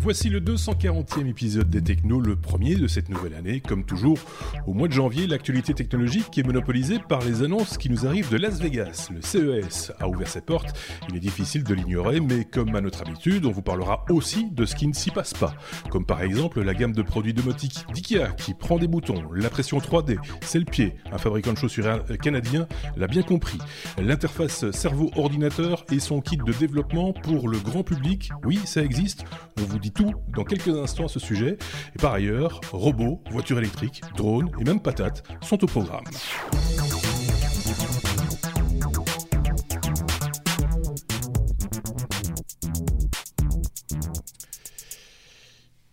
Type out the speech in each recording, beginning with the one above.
Voici le 240e épisode des Technos, le premier de cette nouvelle année. Comme toujours, au mois de janvier, l'actualité technologique est monopolisée par les annonces qui nous arrivent de Las Vegas. Le CES a ouvert ses portes, il est difficile de l'ignorer, mais comme à notre habitude, on vous parlera aussi de ce qui ne s'y passe pas. Comme par exemple la gamme de produits domotiques d'IKEA qui prend des boutons, l'impression 3D, c'est le pied, un fabricant de chaussures canadien l'a bien compris. L'interface cerveau-ordinateur et son kit de développement pour le grand public, oui, ça existe. On vous dit tout dans quelques instants à ce sujet. Et par ailleurs, robots, voitures électriques, drones et même patates sont au programme.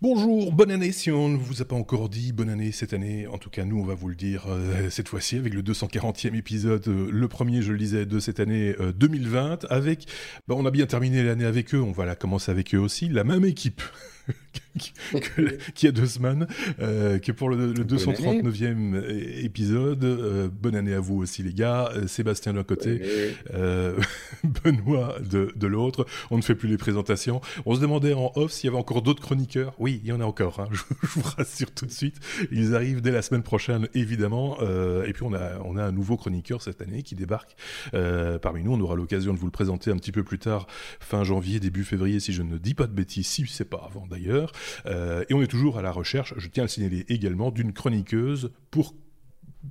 Bonjour, bonne année si on ne vous a pas encore dit bonne année cette année. En tout cas, nous, on va vous le dire euh, cette fois-ci avec le 240e épisode, euh, le premier, je le disais, de cette année 2020. Euh, avec, bah, on a bien terminé l'année avec eux, on va la commencer avec eux aussi, la même équipe. Qui a deux semaines, euh, que pour le, 239e épisode. Euh, bonne année à vous aussi, les gars. Euh, Sébastien d'un côté, Benoît de, de l'autre. On ne fait plus les présentations. On se demandait en off s'il y avait encore d'autres chroniqueurs. Oui, il y en a encore. Hein, je, vous rassure tout de suite. Ils arrivent dès la semaine prochaine, évidemment. et puis on a, on a un nouveau chroniqueur cette année qui débarque parmi nous. On aura l'occasion de vous le présenter un petit peu plus tard, fin janvier, début février, si je ne dis pas de bêtises, si c'est pas avant Euh, et on est toujours à la recherche, je tiens à le signaler également, d'une chroniqueuse pour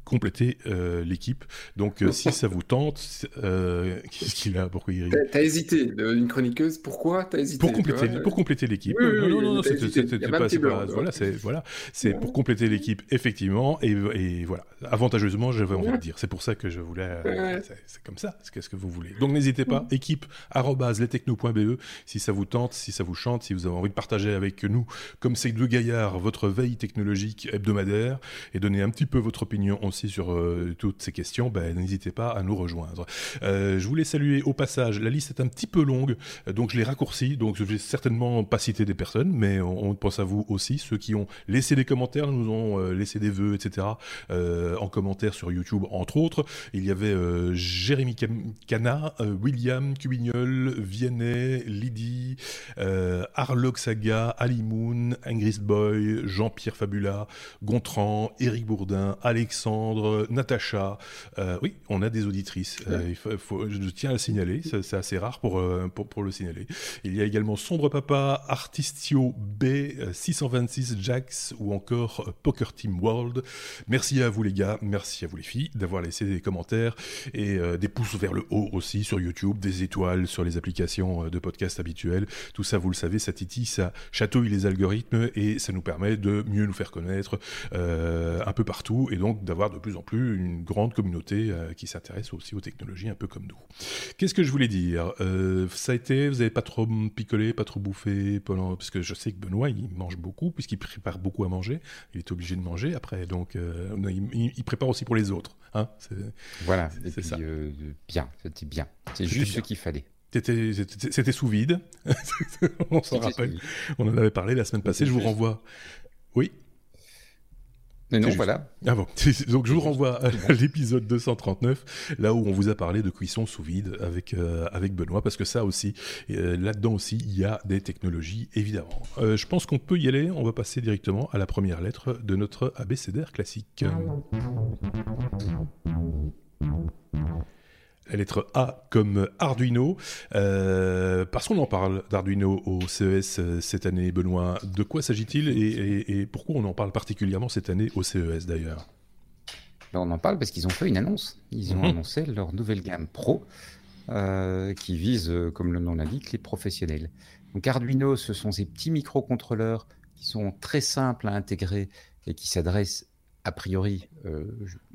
compléter euh, l'équipe. Donc, euh, si ça vous tente, euh, qu'est-ce qu'il a? Pourquoi il T'as hésité, une chroniqueuse. Pourquoi t'as hésité Pour compléter, pour compléter l'équipe. non, non, non, c'était pas. voilà, c'est voilà, c'est pour compléter l'équipe effectivement, et, et, voilà, avantageusement, j'avais envie de dire. C'est pour ça que je voulais. c'est comme ça. Qu'est-ce que vous voulez Donc, n'hésitez pas. Équipe lestechno.be si ça vous tente, si ça vous chante, si vous avez envie de partager avec nous, comme ces deux gaillards, votre veille technologique hebdomadaire et donner un petit peu votre opinion aussi sur euh, toutes ces questions, ben, n'hésitez pas à nous rejoindre. Euh, je voulais saluer au passage, la liste est un petit peu longue, donc je l'ai raccourcie, donc je vais certainement pas citer des personnes, mais on, pense à vous aussi, ceux qui ont laissé des commentaires, nous ont euh, laissé des vœux, etc. en commentaire sur YouTube, entre autres. Il y avait Jérémy Cana, William Cubignol, Vianney, Lydie, Arlog Saga, Ali Moon, Ingrid Boy, Jean-Pierre Fabula, Gontran, Eric Bourdin, Alexandre, Natacha. Euh, oui, on a des auditrices. Euh, il faut, je tiens à le signaler. C'est assez rare euh, pour, pour, le signaler. Il y a également Sombre Papa, Artistio B, 626 Jax ou encore Poker Team World. Merci à vous les gars, merci à vous les filles d'avoir laissé des commentaires et des pouces vers le haut aussi sur YouTube, des étoiles sur les applications de podcast habituelles. Tout ça, vous le savez, ça titille, ça chatouille les algorithmes et ça nous permet de mieux nous faire connaître un peu partout et donc d'avoir de plus en plus une grande communauté euh, qui s'intéresse aussi aux technologies, un peu comme nous. Qu'est-ce que je voulais dire? Euh, Ça a été, vous n'avez pas trop picolé, pas trop bouffé pendant, parce que je sais que Benoît il mange beaucoup puisqu'il prépare beaucoup à manger. Il est obligé de manger après, donc euh, il, prépare aussi pour les autres. Hein voilà, c'est ça. bien, c'était bien. C'est juste ce qu'il fallait. C'était sous vide. on s'en rappelle. On en avait parlé la semaine passée. Je vous renvoie. Oui. Mais non, voilà. Ah bon. Donc je vous renvoie à l'épisode 239, là où on vous a parlé de cuisson sous vide avec, euh, avec Benoît, parce que ça aussi, euh, là-dedans aussi, il y a des technologies, évidemment. Euh, je pense qu'on peut y aller, on va passer directement à la première lettre de notre abécédaire classique la lettre A comme Arduino, euh, parce qu'on en parle d'Arduino au CES euh, cette année, Benoît. De quoi s'agit-il et, pourquoi on en parle particulièrement cette année au CES d'ailleurs? Ben, On en parle parce qu'ils ont fait une annonce. Ils ont mhm. annoncé leur nouvelle gamme Pro euh, qui vise, comme le nom l'indique, les professionnels. Donc Arduino, ce sont ces petits microcontrôleurs qui sont très simples à intégrer et qui s'adressent a priori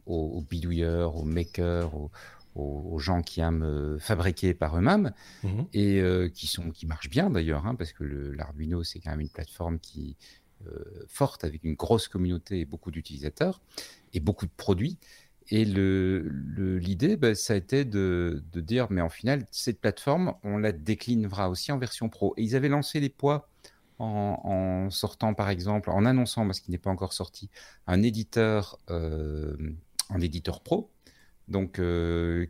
aux, aux, bidouilleurs, aux makers, aux, aux, gens qui aiment euh, fabriquer par eux-mêmes mhm. et euh, qui sont qui marchent bien d'ailleurs, hein, parce que l'Arduino c'est quand même une plateforme qui euh, forte avec une grosse communauté et beaucoup d'utilisateurs et beaucoup de produits. Et l'idée, le, bah, ça a été de, de, dire, mais en final, cette plateforme, on la déclinera aussi en version pro. Et ils avaient lancé les poids en, en sortant, par exemple, en annonçant, parce qu'il n'est pas encore sorti, un éditeur, un éditeur pro Donc,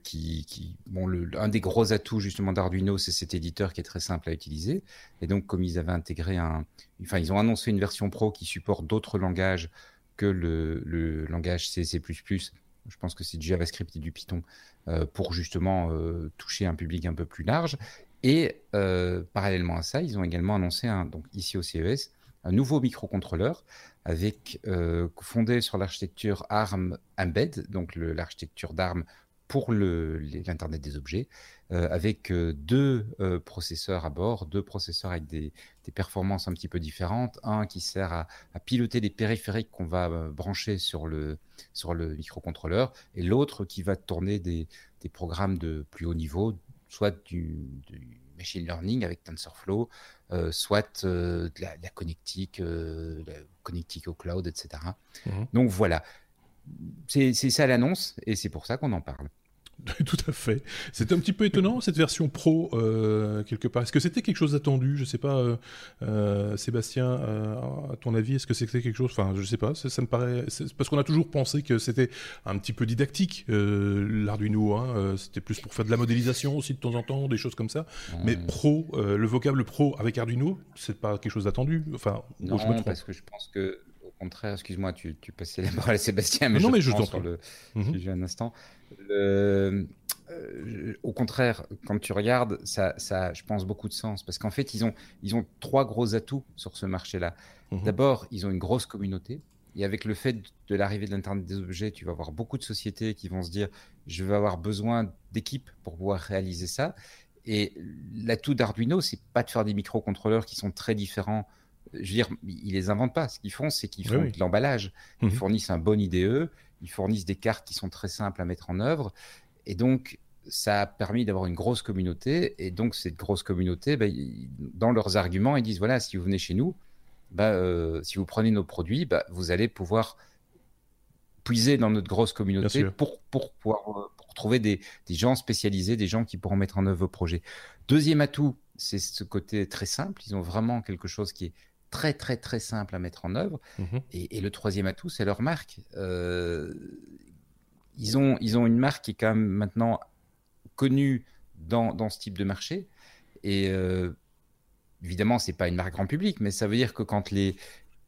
qui, bon, un des gros atouts justement d'Arduino, c'est cet éditeur qui est très simple à utiliser. Et donc, comme ils avaient intégré un, enfin, ils ont annoncé une version pro qui supporte d'autres langages que le, le langage C, C++. Je pense que c'est du JavaScript et du Python pour justement toucher un public un peu plus large. Et parallèlement à ça, ils ont également annoncé, un, donc ici au CES, un nouveau microcontrôleur avec euh, fondé sur l'architecture ARM Embed, donc l'architecture d'ARM pour l'Internet des objets, euh, avec euh, deux processeurs à bord, deux processeurs avec des, performances un petit peu différentes. Un qui sert à, piloter des périphériques qu'on va brancher sur le, sur le microcontrôleur, et l'autre qui va tourner des, programmes de plus haut niveau, soit du machine learning avec TensorFlow, euh, soit euh, de, la, connectique, euh, la connectique au cloud, etc. Mhm. Donc voilà, c'est ça l'annonce et c'est pour ça qu'on en parle. Tout à fait. C'est un petit peu étonnant cette version pro euh, quelque part. Est-ce que c'était quelque chose d'attendu? Je sais pas, euh, euh, Sébastien, à ton avis, est-ce que c'était quelque chose? Enfin, je sais pas. Ça, me paraît parce qu'on a toujours pensé que c'était un petit peu didactique l'Arduino. Hein, c'était plus pour faire de la modélisation aussi de temps en temps, des choses comme ça. Mais pro, le vocable pro avec Arduino, c'est pas quelque chose d'attendu. Enfin, non, je parce que je pense que contraire, excuse-moi, tu, tu passais la parole à Sébastien, mais non, je mais je sur le mhm. sujet un instant. Euh, au contraire, quand tu regardes, ça, ça, je pense, beaucoup de sens. Parce qu'en fait, ils ont, ils ont trois gros atouts sur ce marché-là. Mhm. D'abord, ils ont une grosse communauté. Et avec le fait de l'arrivée de l'Internet des objets, tu vas avoir beaucoup de sociétés qui vont se dire je vais avoir besoin d'équipes pour pouvoir réaliser ça. Et l'atout d'Arduino, c'est pas de faire des microcontrôleurs qui sont très différents. Je veux dire, ils les inventent pas. Ce qu'ils font, c'est qu'ils font de l'emballage. Ils mhm. fournissent un bon IDE ils fournissent des cartes qui sont très simples à mettre en œuvre. Et donc, ça a permis d'avoir une grosse communauté. Et donc, cette grosse communauté, bah, dans leurs arguments, ils disent, voilà, si vous venez chez nous, bah, euh, si vous prenez nos produits, bah, vous allez pouvoir puiser dans notre grosse communauté pour, pour pouvoir euh, pour trouver des, des, gens spécialisés, des gens qui pourront mettre en œuvre vos projets. Deuxième atout, c'est ce côté très simple. Ils ont vraiment quelque chose qui est très très très simple à mettre en œuvre. Mhm. Et, le troisième atout, c'est leur marque. Euh, ils, ont, ils ont une marque qui est quand même maintenant connue dans, dans ce type de marché. Et euh, évidemment, c'est pas une marque grand public, mais ça veut dire que quand les,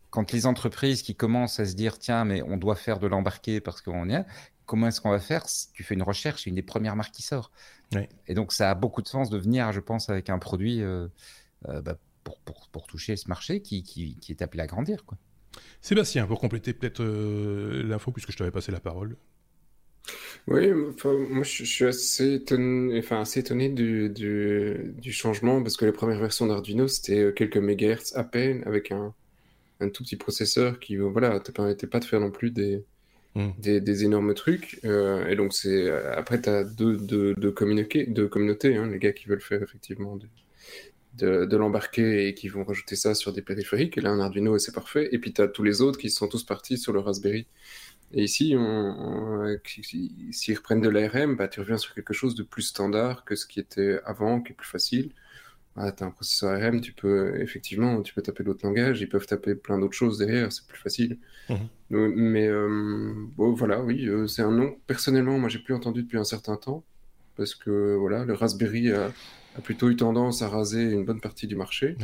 quand les entreprises qui commencent à se dire tiens, mais on doit faire de l'embarqué parce qu'on y a, comment est-ce qu'on va faire Tu fais une recherche, c'est une des premières marques qui sort? Et donc, ça a beaucoup de sens de venir, je pense, avec un produit. Euh, bah, pour, pour, pour, toucher ce marché qui, qui, qui, est appelé à grandir. Quoi. Sébastien, pour compléter peut-être euh, l'info, puisque je t'avais passé la parole. Oui, moi je suis assez étonné, enfin, assez étonné du, du, du, changement parce que les premières versions d'Arduino c'était euh, quelques mégahertz à peine avec un, un tout petit processeur qui voilà, te permettait pas de faire non plus des, des, des, énormes trucs. Euh, et donc c'est après tu as deux, deux, deux, communautés, deux communautés hein, les gars qui veulent faire effectivement des, de, l'embarquer et qui vont rajouter ça sur des périphériques. Et là, un Arduino, c'est parfait. Et puis, tu as tous les autres qui sont tous partis sur le Raspberry. Et ici, on, s'ils reprennent de l'ARM, bah, tu reviens sur quelque chose de plus standard que ce qui était avant, qui est plus facile. Ah, tu as un processeur ARM, tu peux effectivement, tu peux taper d'autres langages, ils peuvent taper plein d'autres choses derrière, c'est plus facile. Mhm. mais euh, bon, voilà, oui, euh, c'est un nom. Personnellement, moi, j'ai plus entendu depuis un certain temps parce que voilà, le Raspberry a, a plutôt eu tendance à raser une bonne partie du marché.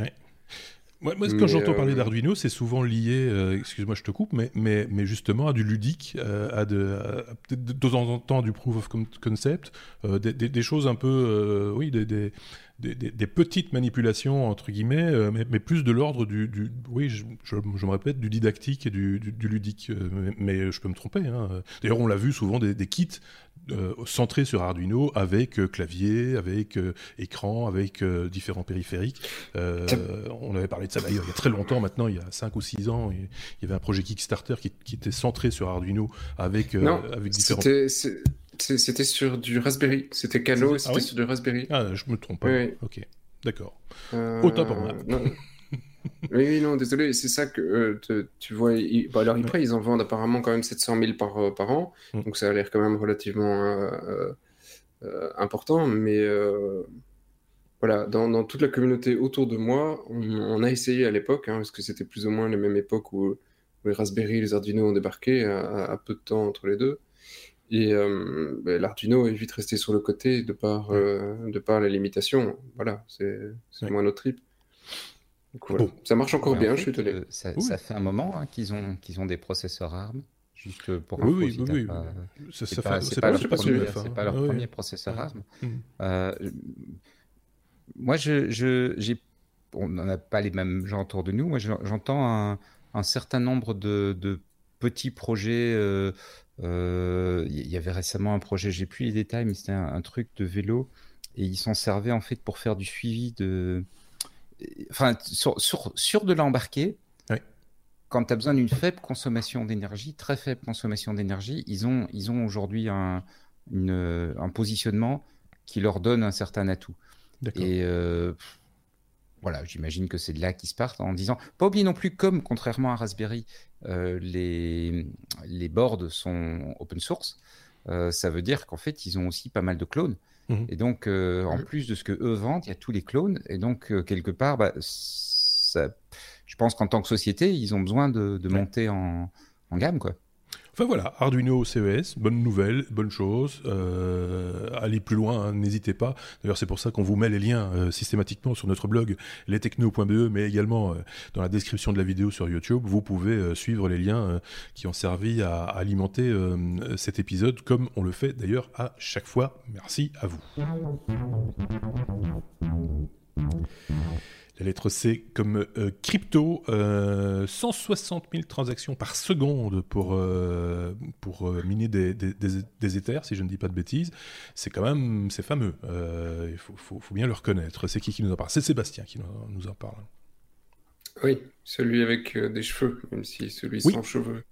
Moi, quand j'entends parler euh, d'Arduino, c'est souvent lié, euh, excuse-moi, je te coupe, mais, mais, mais justement à du ludique, euh, à, de, de, temps en temps du proof of concept, des, des, choses un peu, oui, des, des, petites manipulations entre guillemets, mais, mais, plus de l'ordre du, du, oui, je, je, me répète, du didactique et du, du, ludique. Mais, je peux me tromper. Hein. D'ailleurs, on l'a vu souvent des, kits euh, centré sur Arduino avec euh, clavier, avec euh, écran, avec différents périphériques. on avait parlé de ça d'ailleurs il y a très longtemps maintenant, il y a 5 ou 6 ans, il y avait un projet Kickstarter qui, était centré sur Arduino avec, non, avec différents... C'était sur du Raspberry, c'était Calo et c'était ah sur du Raspberry. Ah, je me trompe pas. Ok, d'accord. Autant pour moi. Oui, non, désolé, c'est ça que euh, tu vois. Bah, alors, après, ils en vendent apparemment quand même 700 000 par, euh, par an, mm. donc ça a l'air quand même relativement euh, important, mais voilà, dans, dans, toute la communauté autour de moi, on, a essayé à l'époque, hein, parce que c'était plus ou moins la même époque où, les Raspberry et les Arduino ont débarqué à, peu de temps entre les deux. Et ben, l'Arduino est vite resté sur le côté de par, de par la limitation. Voilà, c'est moins notre trip. Ça marche encore bien, je suis étonné. Ça, fait un moment hein, qu'ils ont, qu'ils ont des processeurs ARM. Juste pour info, oui, oui, oui. C'est pas, pas, leur, premier, pas leur premier processeur ARM. Euh, moi, je, je, on n'en a pas les mêmes gens autour de nous. Moi, j'entends un, un, certain nombre de, de petits projets. Euh, euh, il y avait récemment un projet, j'ai plus les détails, mais c'était un, truc de vélo et ils s'en servaient en fait pour faire du suivi de, enfin sur, sur, sur de l'embarqué quand tu as besoin d'une faible consommation d'énergie, très faible consommation d'énergie, ils ont, ils ont aujourd'hui un, un, positionnement qui leur donne un certain atout. Et euh, voilà, j'imagine que c'est de là qu'ils se partent en disant, pas oublier non plus, comme contrairement à Raspberry, euh, les, les boards sont open source, euh, ça veut dire qu'en fait, ils ont aussi pas mal de clones. Mhm. Et donc, en plus de ce que eux vendent, il y a tous les clones. Et donc, quelque part, bah, ça je pense qu'en tant que société, ils ont besoin de, monter en, gamme, quoi. Enfin voilà, Arduino CES, bonne nouvelle, bonne chose. Euh, allez plus loin, hein, n'hésitez pas. D'ailleurs, c'est pour ça qu'on vous met les liens euh, systématiquement sur notre blog lestechno.be, mais également euh, dans la description de la vidéo sur YouTube. Vous pouvez suivre les liens qui ont servi à alimenter cet épisode, comme on le fait d'ailleurs à chaque fois. Merci à vous. La lettre C comme euh, crypto, 160 euh, 000 transactions par seconde pour, euh, pour miner des, des, des, Ethers, si je ne dis pas de bêtises. C'est quand même, c'est fameux. Il faut, faut, faut, bien le reconnaître. C'est qui qui nous en parle? C'est Sébastien qui nous en parle. Oui, celui avec des cheveux, même si celui sans cheveux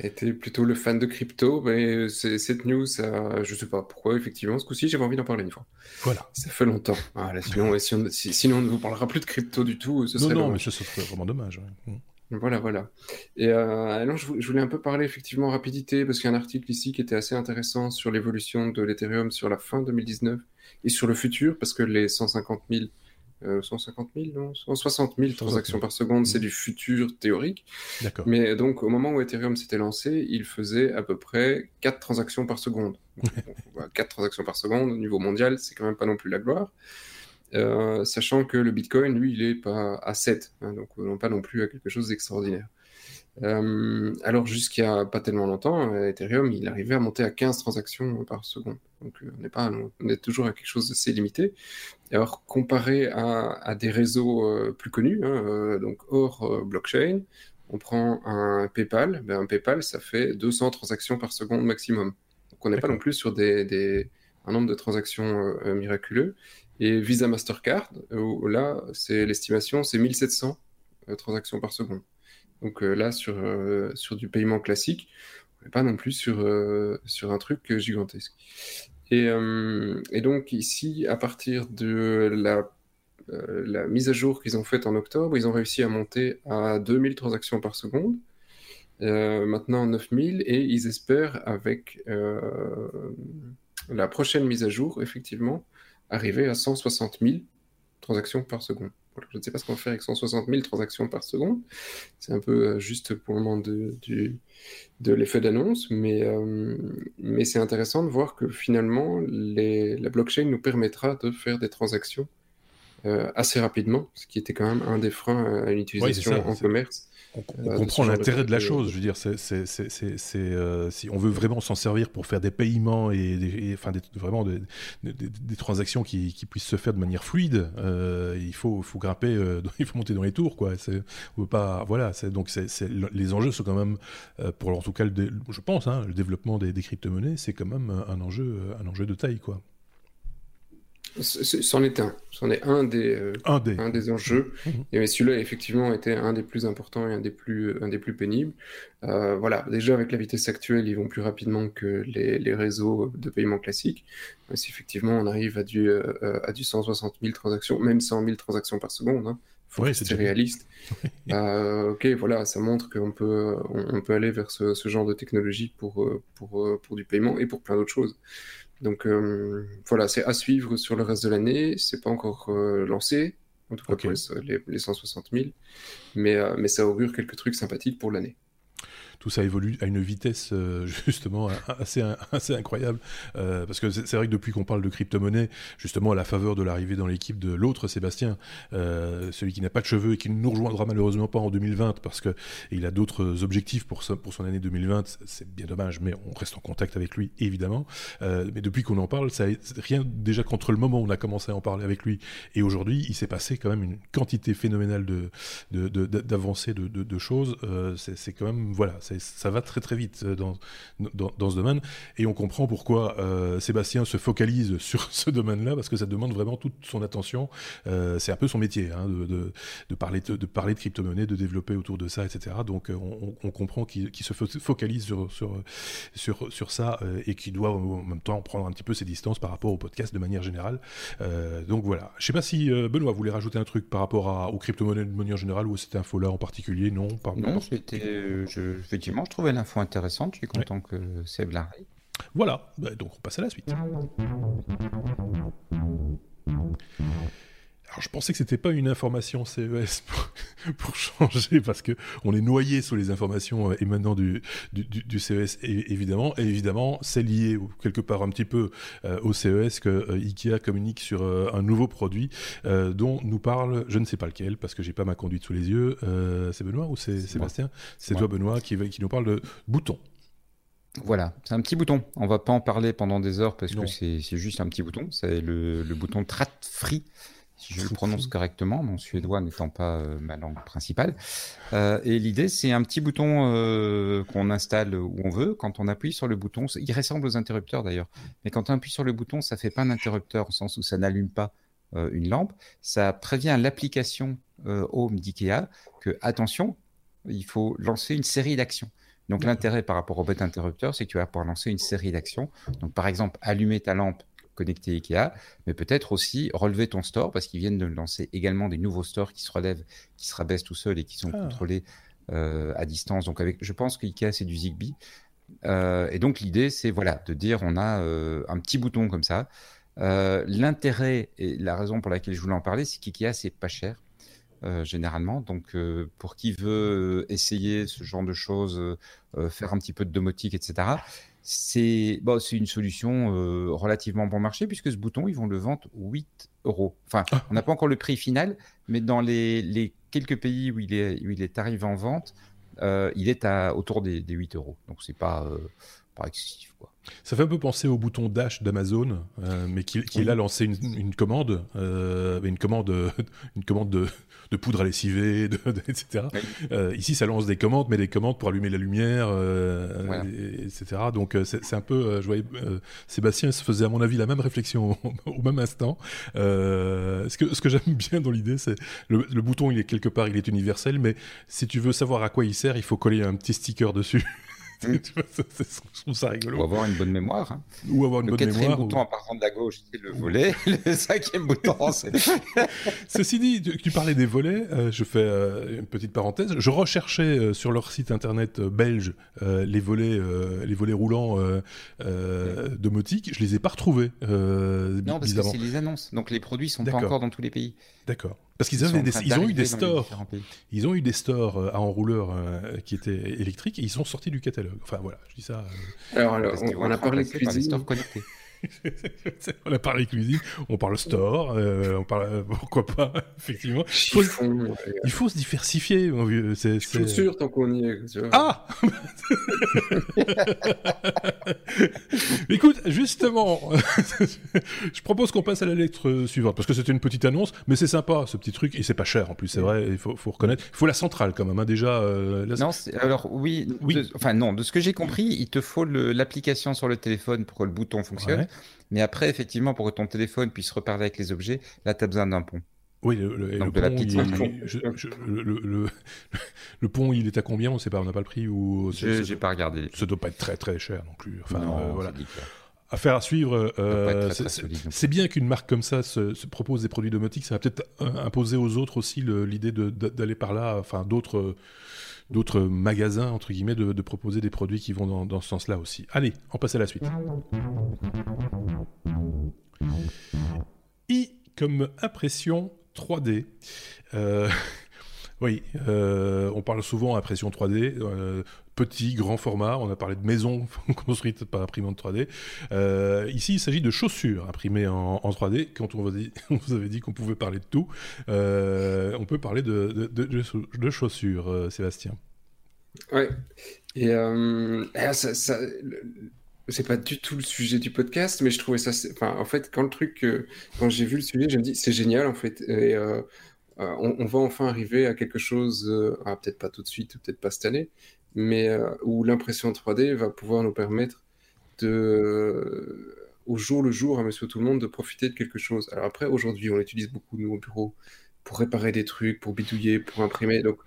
était plutôt le fan de crypto, mais cette news, ça, je sais pas pourquoi, effectivement, ce coup-ci, j'avais envie d'en parler une fois. Voilà. Ça fait longtemps. sinon, sinon, on ne vous parlera plus de crypto du tout. Ce non, serait non, mais ce serait vraiment dommage. Mm. Voilà, voilà. Et euh, alors, je, voulais un peu parler effectivement rapidité, parce qu'il y a un article ici qui était assez intéressant sur l'évolution de l'Ethereum sur la fin 2019 et sur le futur, parce que les 150 000 150 000, non 160 000 transactions par seconde, c'est mmh. du futur théorique. Mais donc, au moment où Ethereum s'était lancé, il faisait à peu près 4 transactions par seconde. 4 transactions par seconde au niveau mondial, c'est quand même pas non plus la gloire. Euh, sachant que le Bitcoin, lui, il est pas à 7, hein, donc non pas non plus à quelque chose d'extraordinaire. Euh, alors jusqu'à pas tellement longtemps, euh, Ethereum, il arrivait à monter à 15 transactions par seconde. Donc euh, on est, pas, on est toujours à quelque chose d'assez limité. Alors comparé à, des réseaux plus connus, hein, donc hors blockchain, on prend un PayPal, ben un PayPal ça fait 200 transactions par seconde maximum. Donc on n'est pas non plus sur des, un nombre de transactions miraculeux. Et Visa Mastercard, là c'est l'estimation, c'est 1700 transactions par seconde. Donc euh, là, sur, euh, sur du paiement classique, on pas non plus sur, euh, un truc gigantesque. Et, donc ici, à partir de la, la mise à jour qu'ils ont faite en octobre, ils ont réussi à monter à 2000 transactions par seconde. maintenant 9000 et ils espèrent avec la prochaine mise à jour, effectivement, arriver à 160 000 transactions par seconde. Je ne sais pas ce qu'on va faire avec 160 000 transactions par seconde. C'est un peu euh, juste pour le moment de, de l'effet d'annonce, mais, euh, mais c'est intéressant de voir que finalement, la blockchain nous permettra de faire des transactions euh, assez rapidement, ce qui était quand même un des freins à l'utilisation en commerce on, euh, comprend l'intérêt de, la chose. Je veux dire, c'est, euh, si on veut vraiment s'en servir pour faire des paiements et, enfin vraiment des, transactions qui, puissent se faire de manière fluide, euh, il faut, faut grimper, il faut monter dans les tours, quoi. on veut pas, voilà. donc les enjeux sont quand même, pour en tout cas, je pense, hein, le développement des, des crypto-monnaies, c'est quand même un enjeu, un enjeu de taille, quoi. C'en est un. C'en est un des, euh, un des. Un des enjeux. Mmh. Et mais celui-là, effectivement, était un des plus importants et un des plus, un des plus pénibles. Euh, voilà, déjà, avec la vitesse actuelle, ils vont plus rapidement que les, les réseaux de paiement classiques. si effectivement, on arrive à du, euh, à du 160 000 transactions, même 100 000 transactions par seconde, hein, c'est réaliste. ok, voilà, ça montre qu'on peut, on, peut aller vers ce, ce, genre de technologie pour, pour, pour du paiement et pour plein d'autres choses. Donc euh, voilà, c'est à suivre sur le reste de l'année. C'est pas encore euh, lancé, en tout cas pour les, 160 000, mais, euh, mais ça augure quelques trucs sympathiques pour l'année. Tout ça évolue à une vitesse justement assez, incroyable. parce que c'est vrai que depuis qu'on parle de crypto-monnaie, justement à la faveur de l'arrivée dans l'équipe de l'autre Sébastien, celui qui n'a pas de cheveux et qui ne nous rejoindra malheureusement pas en 2020 parce qu'il a d'autres objectifs pour, pour son année 2020, c'est bien dommage, mais on reste en contact avec lui évidemment. mais depuis qu'on en parle, ça rien déjà contre le moment où on a commencé à en parler avec lui et aujourd'hui, il s'est passé quand même une quantité phénoménale d'avancées de, de, de, choses. Euh, c'est quand même voilà, ça va très très vite euh, dans, dans, dans ce domaine et on comprend pourquoi euh, Sébastien se focalise sur ce domaine-là parce que ça demande vraiment toute son attention. c'est un peu son métier hein, de, de, parler de, parler de crypto-monnaie, de développer autour de ça, etc. Donc on, on comprend qu'il se focalise sur sur sur, sur ça et qu'il doit en même temps prendre un petit peu ses distances par rapport au podcast de manière générale. donc voilà. Je sais pas si Benoît voulait rajouter un truc par rapport à, aux crypto-monnaies de manière générale ou cette info-là en particulier? Non, pas, non c'était, je, effectivement, je trouvais l'info intéressante. Je suis content que Seb l'arrête. Voilà, bah, donc on passe à la suite. Alors je pensais que c'était pas une information CES pour, changer parce que on est noyé sous les informations euh, émanant du, du, du, CES évidemment. Et évidemment c'est lié quelque part un petit peu euh, au CES que euh, Ikea communique sur un nouveau produit dont nous parle je ne sais pas lequel parce que j'ai pas ma conduite sous les yeux c'est Benoît ou c'est Sébastien? C'est toi Benoît qui, qui nous parle de boutons. Voilà, c'est un petit bouton. On va pas en parler pendant des heures parce que c'est juste un petit bouton. C'est le, le, bouton Trat Free si je le prononce correctement, mon suédois n'étant pas euh, ma langue principale. Euh, et l'idée, c'est un petit bouton euh, qu'on installe où on veut. Quand on appuie sur le bouton, il ressemble aux interrupteurs d'ailleurs, mais quand on appuie sur le bouton, ça fait pas un interrupteur au sens où ça n'allume pas une lampe. Ça prévient l'application Home d'IKEA que attention, il faut lancer une série d'actions. Donc l'intérêt par rapport au bête interrupteur, c'est que tu vas pouvoir lancer une série d'actions. Donc par exemple, allumer ta lampe connecté Ikea, mais peut-être aussi relever ton store parce qu'ils viennent de lancer également des nouveaux stores qui se relèvent, qui se rabaissent tout seuls et qui sont ah. contrôlés euh, à distance. Donc avec, je pense que Ikea c'est du Zigbee. Euh, et donc l'idée c'est voilà de dire on a euh, un petit bouton comme ça. L'intérêt et la raison pour laquelle je voulais en parler, c'est qu'IKEA c'est pas cher. généralement. Donc, pour qui veut essayer ce genre de choses, faire un petit peu de domotique, etc., c'est bon, une solution euh, relativement bon marché puisque ce bouton, ils vont le vendre 8 euros. Enfin, ah. on n'a pas encore le prix final, mais dans les, quelques pays où il est, où il est arrivé en vente, euh, il est à, autour des, 8 euros. Donc, c'est pas, euh, pas excessif. Quoi. Ça fait un peu penser au bouton Dash d'Amazon, mais qui, qui a lancé une, commande, une commande, une commande de, de poudre à lessiver, etc. Euh, ici, ça lance des commandes, mais des commandes pour allumer la lumière, euh, etc. Donc, euh, c'est un peu, je voyais, Sébastien se faisait à mon avis la même réflexion au, même instant. ce que, ce que j'aime bien dans l'idée, c'est le, le bouton, il est quelque part, il est universel, mais si tu veux savoir à quoi il sert, il faut coller un petit sticker dessus. je trouve ça rigolo. Ou avoir une bonne mémoire. Hein. Ou avoir une le bonne mémoire. Le bouton apparent de la gauche, c'est le volet. le cinquième bouton, c'est. Ceci dit, tu, parlais des volets. Euh, je fais euh, une petite parenthèse. Je recherchais euh, sur leur site internet belge les volets, les volets roulants domotiques. Je les ai pas retrouvés. non, parce que c'est les annonces. Donc les produits sont pas encore dans tous les pays. D'accord. Parce qu'ils avaient ils ont eu des stores. Ils ont eu des stores à enrouleurs qui étaient électriques et ils sont sortis du catalogue. Enfin voilà, je dis ça. Alors, alors on, a parlé de cuisine. on a parlé cuisine, on parle store, euh, on parle euh, pourquoi pas, effectivement. il faut se diversifier, mon vieux. C'est, Je suis sûr tant qu'on y est. Ah Écoute, justement, je propose qu'on passe à la lettre suivante parce que c'était une petite annonce, mais c'est sympa ce petit truc et c'est pas cher en plus, c'est vrai. Il faut, faut, reconnaître. Il faut la centrale quand même, hein, déjà. Euh, non, alors oui, oui. enfin non, de ce que j'ai compris, il te faut l'application sur le téléphone pour que le bouton fonctionne. Mais après, effectivement, pour que ton téléphone puisse reparler avec les objets, là, tu as besoin d'un pont. Oui, le, le, le, pont, il, est à combien? On ne sait pas, on n'a pas le prix ou Je n'ai pas regardé. Ça doit pas être très très cher non plus. Enfin, euh, voilà. Affaire à suivre. Euh, c'est bien qu'une marque comme ça se, propose des produits domotiques. Ça va peut-être imposer aux autres aussi l'idée d'aller par là. Enfin, d'autres d'autres magasins, entre guillemets, de, proposer des produits qui vont dans, ce sens-là aussi. Allez, on passe à la suite. I comme impression 3D. Euh, oui, euh, on parle souvent impression 3D. petit, grand format. On a parlé de maisons construites par imprimante 3D. Euh, ici, il s'agit de chaussures imprimées en, 3D. Quand on vous, avait dit qu'on pouvait parler de tout, euh, on peut parler de, chaussures, euh, Sébastien. Ouais. Et ça, c'est pas du tout le sujet du podcast, mais je trouvais ça. En fait, quand le truc, quand j'ai vu le sujet, je me dis c'est génial en fait. On, va enfin arriver à quelque chose, ah, peut-être pas tout de suite, peut-être pas cette année, mais euh, où l'impression 3D va pouvoir nous permettre de, euh, au jour le jour, à monsieur tout le monde, de profiter de quelque chose. Alors après, aujourd'hui, on utilise beaucoup nous au bureau pour réparer des trucs, pour bidouiller, pour imprimer, donc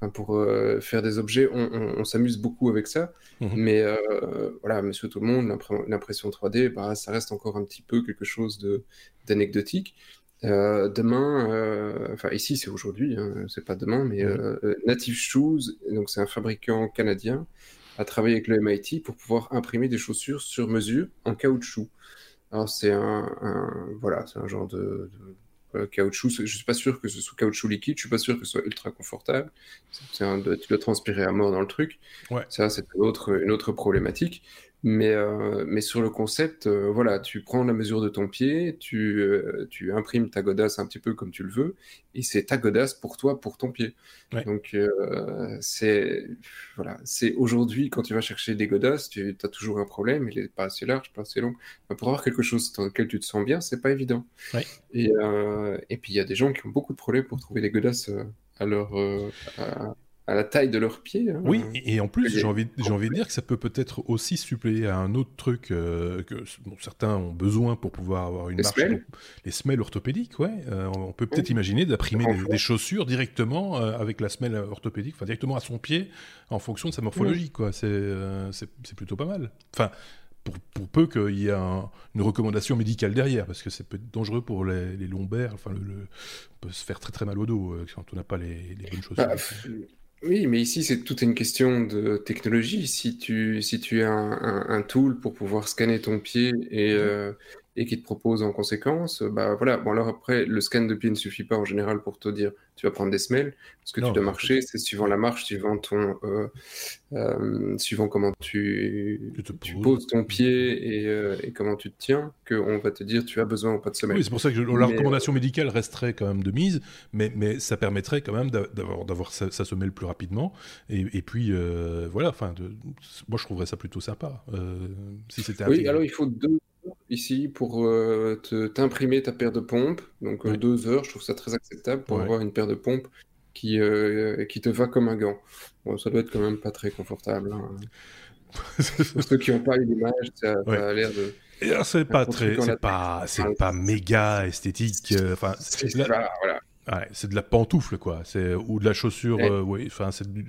enfin, pour euh, faire des objets. On, s'amuse beaucoup avec ça, mmh mais voilà, monsieur tout le monde, l'impression 3D, bah, ça reste encore un petit peu quelque chose d'anecdotique. Euh, demain, euh, enfin ici c'est aujourd'hui, hein, c'est pas demain, mais euh, Native Shoes, donc c'est un fabricant canadien, a travaillé avec le MIT pour pouvoir imprimer des chaussures sur mesure en caoutchouc. Alors c'est un, voilà, c'est un genre de, caoutchouc. Je suis pas sûr que ce soit caoutchouc liquide, je suis pas sûr que ce soit ultra confortable. tu dois transpirer à mort dans le truc. Ouais. Ça c'est une autre, une autre problématique. Mais, euh, mais sur le concept, euh, voilà, tu prends la mesure de ton pied, tu, euh, tu imprimes ta godasse un petit peu comme tu le veux, et c'est ta godasse pour toi, pour ton pied. Donc, c'est voilà, c'est aujourd'hui, quand tu vas chercher des godasses, tu as toujours un problème, il n'est pas assez large, pas assez long. pour avoir quelque chose dans lequel tu te sens bien, c'est pas évident. Et, et puis, il y a des gens qui ont beaucoup de problèmes pour trouver des godasses à leur, à la taille de leurs pieds. Hein. Oui, et en plus, j'ai envie, j'ai envie de dire que ça peut peut-être aussi suppléer à un autre truc euh, que certains ont besoin pour pouvoir avoir une les marche. Semelles. Les semelles orthopédiques, ouais. Euh, on peut peut-être imaginer d'imprimer des, chaussures directement euh, avec la semelle orthopédique, enfin directement à son pied, en fonction de sa morphologie, quoi. C'est, c'est, plutôt pas mal. Enfin, pour, pour, peu qu'il y ait une recommandation médicale derrière, parce que c'est peut être dangereux pour les, lombaires. Enfin, le, on peut se faire très très mal au dos quand on n'a pas les, bonnes chaussures. Bah, oui, mais ici, c'est toute une question de technologie. Si tu, si tu as un, un, tool pour pouvoir scanner ton pied et, mmh euh, et qui te propose en conséquence, bah voilà. Bon, alors après, le scan de pied ne suffit pas en général pour te dire tu vas prendre des semelles. Ce que tu dois marcher, c'est suivant la marche, suivant ton, euh, euh, suivant comment tu, tu, poses ton pied et, euh, et, comment tu te tiens, qu'on va te dire tu as besoin ou pas de semelles. Oui, c'est pour ça que la recommandation médicale resterait quand même de mise, mais, mais ça permettrait quand même d'avoir, d'avoir sa, semelle plus rapidement. Et, et puis voilà, enfin, moi je trouverais ça plutôt sympa. si c'était oui, alors il faut deux ici pour euh, t'imprimer ta paire de pompes. Donc euh, deux heures, je trouve ça très acceptable pour avoir une paire de pompes qui, euh, qui te va comme un gant. Bon, ça doit être quand même pas très confortable. Hein. pour ceux qui n'ont pas eu l'image, ça, a l'air de. C'est pas très, c'est pas, c'est pas méga esthétique. Enfin, voilà. Ouais, c'est de la pantoufle, quoi. C'est ou de la chaussure, euh, oui. Enfin, c'est du,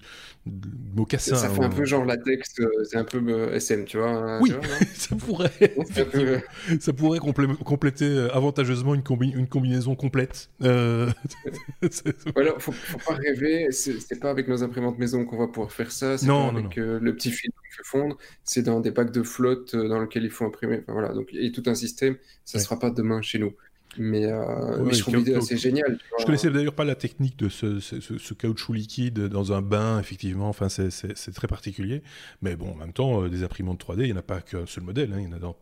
mocassin. Ça fait un peu genre latex. Euh, c'est un peu euh, SM, tu vois. Hein, oui, ça pourrait. ça pourrait compléter avantageusement une, une combinaison complète. voilà, faut, faut pas rêver. C'est pas avec nos imprimantes maison qu'on va pouvoir faire ça. Non, pas avec le petit fil qui fait fondre. C'est dans des packs de flotte dans lesquels il faut imprimer. Enfin, voilà. Donc, il y a tout un système. Ça ne sera pas demain chez nous. Mais, euh, je trouve l'idée assez géniale. Je connaissais d'ailleurs pas la technique de ce, ce, caoutchouc liquide dans un bain, effectivement. Enfin, c'est très particulier. Mais bon, en même temps, euh, des imprimantes 3D, il n'y en a pas qu'un seul modèle. Hein. Il y en a dans,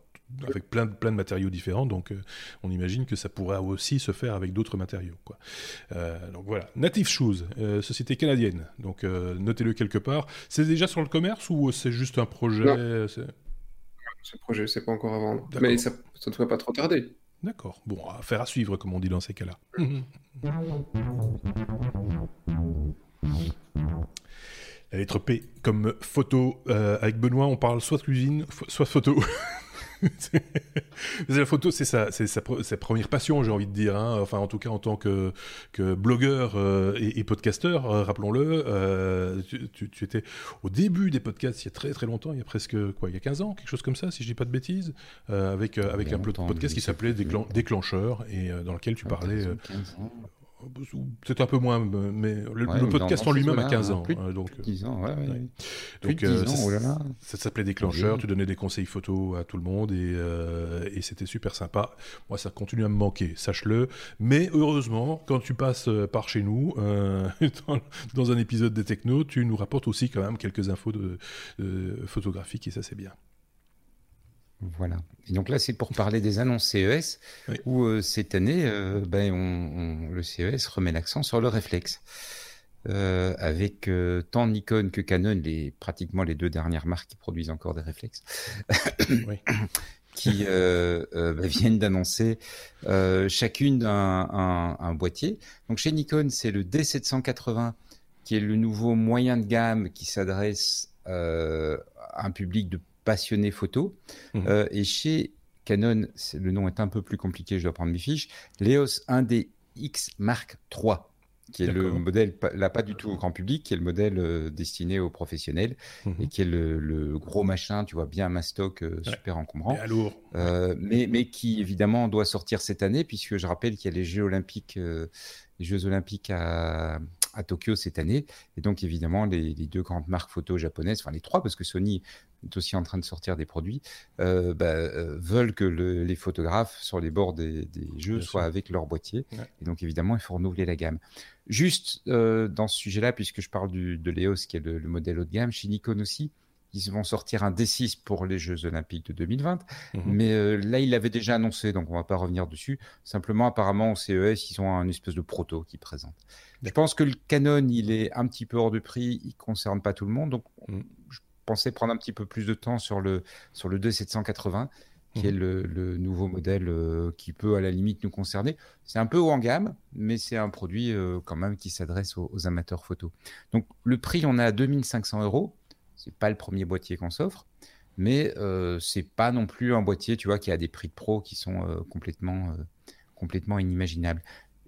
avec plein de, plein de matériaux différents. Donc, euh, on imagine que ça pourrait aussi se faire avec d'autres matériaux. Quoi. donc voilà. Native Shoes, société canadienne. Donc, notez-le quelque part. C'est déjà sur le commerce ou c'est juste un projet Ce projet, c'est pas encore à vendre. Mais ça ne devrait pas trop tarder. D'accord. Bon, affaire à suivre, comme on dit dans ces cas-là. La lettre P, comme photo. Euh, avec Benoît, on parle soit de cuisine, soit de photo. la photo, c'est sa, sa, première passion, j'ai envie de dire. Hein. Enfin, en tout cas, en tant que, que blogueur euh, et, podcasteur, euh, rappelons-le, euh, tu, étais au début des podcasts il y a très très longtemps, il y a presque quoi, il y a 15 ans, quelque chose comme ça, si je dis pas de bêtises, avec, avec un podcast qui s'appelait Déclencheur et dans lequel tu parlais. Peut-être un peu moins, mais le, podcast en lui-même a 15 ans. Plus, donc, 10 ans, ouais, ouais. Donc, euh, ans, oh. Ça, s'appelait Déclencheur, tu donnais des conseils photos à tout le monde et, euh, et c'était super sympa. Moi, ça continue à me manquer, sache-le. Mais heureusement, quand tu passes euh, par chez nous, dans, dans, un épisode des Techno, tu nous rapportes aussi quand même quelques infos de, photographiques et ça, c'est bien. Voilà. Et donc là, c'est pour parler des annonces CES, où euh, cette année, euh, ben, on, le CES remet l'accent sur le réflexe. Euh, avec tant Nikon que Canon, les, pratiquement les deux dernières marques qui produisent encore des réflexes, qui ben, viennent d'annoncer chacune un, un, boîtier. Donc chez Nikon, c'est le D780 qui est le nouveau moyen de gamme qui s'adresse à un public de passionné photo. Mhm. Euh, et chez Canon, le nom est un peu plus compliqué, je dois prendre mes fiches, l'EOS 1D X Mark III qui est le modèle, là pas du tout au grand public, qui est le modèle euh, destiné aux professionnels mhm. et qui est le, gros machin, tu vois, bien mastoc, euh, super encombrant. lourd. mais, mais qui évidemment doit sortir cette année, puisque je rappelle qu'il y a les Jeux Olympiques, les Jeux Olympiques à, à Tokyo cette année. Et donc, évidemment, les, deux grandes marques photo japonaises, enfin les trois, parce que Sony est aussi en train de sortir des produits, euh, bah, euh, veulent que les photographes sur les bords des, jeux soient avec leur boîtier. Et donc, évidemment, il faut renouveler la gamme. Juste euh, dans ce sujet-là, puisque je parle du, de l'EOS, qui est le, le, modèle haut de gamme, chez Nikon aussi, ils vont sortir un D6 pour les Jeux Olympiques de 2020. Mhm. Mais euh, là, il l'avait déjà annoncé, donc on va pas revenir dessus. Simplement, apparemment, au CES, ils ont un espèce de proto qui présente. Je pense que le Canon, il est un petit peu hors de prix, il concerne pas tout le monde. Donc, mhm. Pensais prendre un petit peu plus de temps sur le, sur le 2780 qui est mhm. le, nouveau modèle euh, qui peut à la limite nous concerner. C'est un peu haut en gamme, mais c'est un produit euh, quand même qui s'adresse aux, aux, amateurs photo. Donc le prix, on a à 2500 euros. C'est pas le premier boîtier qu'on s'offre, mais euh, c'est pas non plus un boîtier, tu vois, qui a des prix de pro qui sont euh, complètement, complètement inimaginables.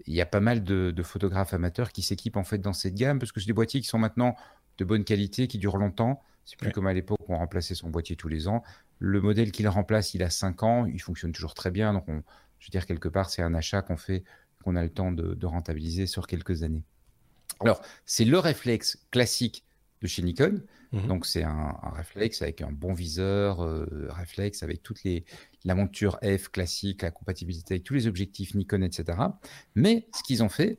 Il y a pas mal de, photographes amateurs qui s'équipent en fait dans cette gamme parce que c'est des boîtiers qui sont maintenant de bonne qualité, qui durent longtemps. C'est plus comme à l'époque où on remplaçait son boîtier tous les ans. Le modèle qu'il remplace, il a 5 ans, il fonctionne toujours très bien. Donc, je veux dire, quelque part, c'est un achat qu'on fait, qu'on a le temps de, de rentabiliser sur quelques années. Alors, c'est le réflexe classique de chez Nikon. Mhm. Donc c'est un, réflexe avec un bon viseur, euh, réflexe avec toutes les la monture F classique, la compatibilité avec tous les objectifs Nikon, etc. Mais ce qu'ils ont fait,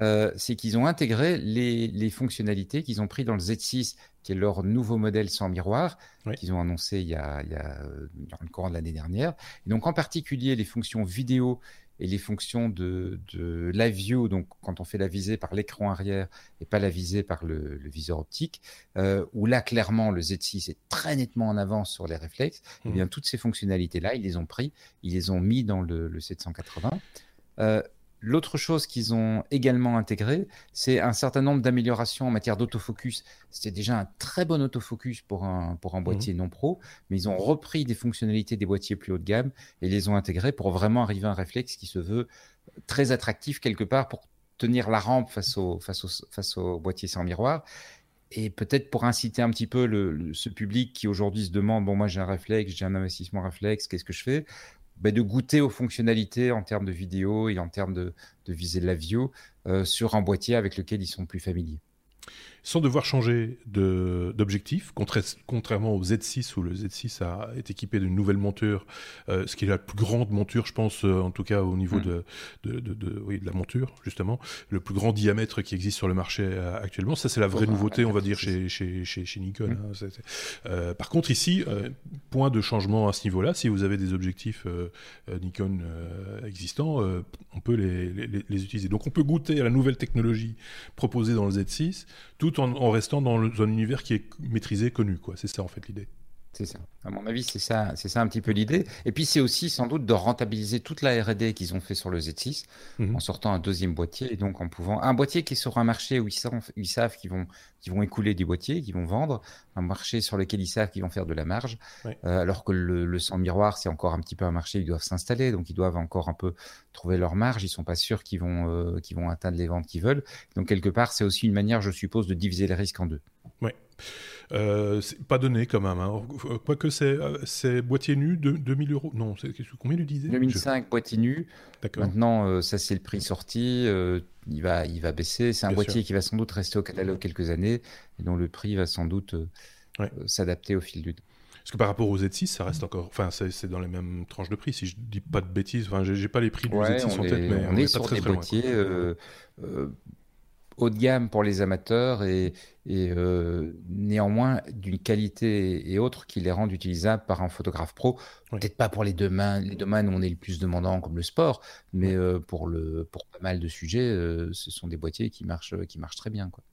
euh, c'est qu'ils ont intégré les, fonctionnalités qu'ils ont pris dans le Z6, qui est leur nouveau modèle sans miroir, qu'ils ont annoncé il y a, il y a, euh, dans le courant de l'année dernière. Et donc en particulier les fonctions vidéo et les fonctions de, de live view, donc quand on fait la visée par l'écran arrière et pas la visée par le, viseur optique, euh, où là clairement le Z6 est très nettement en avance sur les réflexes, et eh mmh. bien toutes ces fonctionnalités-là, ils les ont pris, ils les ont mis dans le, le 780. Euh, L'autre chose qu'ils ont également intégré, c'est un certain nombre d'améliorations en matière d'autofocus. C'était déjà un très bon autofocus pour un, pour un mmh. boîtier non pro, mais ils ont repris des fonctionnalités des boîtiers plus haut de gamme et les ont intégrées pour vraiment arriver à un réflexe qui se veut très attractif quelque part pour tenir la rampe face au, face au, face au boîtier sans miroir. Et peut-être pour inciter un petit peu le, ce public qui aujourd'hui se demande, bon moi j'ai un réflexe, j'ai un investissement réflexe, qu'est-ce que je fais? Bah, de goûter aux fonctionnalités en termes de vidéo et en termes de, de viser la view euh, sur un boîtier avec lequel ils sont plus familiers sans devoir changer d'objectif, contrairement au Z6 où le Z6 a, est équipé d'une nouvelle monture, euh, ce qui est la plus grande monture, je pense, euh, en tout cas au niveau mm. de, de, de, de, oui, de la monture, justement, le plus grand diamètre qui existe sur le marché euh, actuellement. Ça, c'est la vraie nouveauté, on va dire, chez, chez, chez, chez Nikon. Mm. Hein, par contre, ici, point de changement à ce niveau-là, si vous avez des objectifs Nikon existants, on peut les, les, les, utiliser. Donc, on peut goûter à la nouvelle technologie proposée dans le Z6, tout en, restant dans, un univers qui est maîtrisé, connu. C'est ça en fait l'idée. C'est ça. À mon avis, c'est ça, c'est ça un petit peu l'idée. Et puis, c'est aussi sans doute de rentabiliser toute la R&D qu'ils ont fait sur le Z6 mhm. en sortant un deuxième boîtier et donc en pouvant un boîtier qui est sur un marché où ils savent, ils savent qu'ils vont, qu'ils vont écouler du boîtier, qu'ils vont vendre, un marché sur lequel ils savent qu'ils vont faire de la marge, euh, alors que le, le sans miroir, c'est encore un petit peu un marché où ils doivent s'installer, donc ils doivent encore un peu trouver leur marge. Ils sont pas sûrs qu'ils vont, euh, qu'ils vont atteindre les ventes qu'ils veulent. Donc quelque part, c'est aussi une manière, je suppose, de diviser les risques en deux. Oui. Euh, pas donné quand même. Hein. Quoique c'est, c'est boîtier nu, de, 2000 euros. Non, c'est, combien tu disais 2005, boîtier nu. D'accord. Maintenant, ça c'est le prix sorti. il, va, il va baisser. C'est un boîtier qui va sans doute rester au catalogue quelques années et dont le prix va sans doute s'adapter au fil du temps. Parce que par rapport aux Z6, ça reste encore. Enfin, c'est dans les mêmes tranches de prix, si je dis pas de bêtises. Enfin, j'ai pas les prix du Z6 en tête, mais on, est, sur des boîtiers euh, euh, haut de gamme pour les amateurs et, euh, néanmoins d'une qualité et autre qui les rendent utilisables par un photographe pro. Peut-être pas pour les domaines, les domaines où on est le plus demandant comme le sport, mais pour, le, pour pas mal de sujets, ce sont des boîtiers qui marchent, qui marchent très bien. Quoi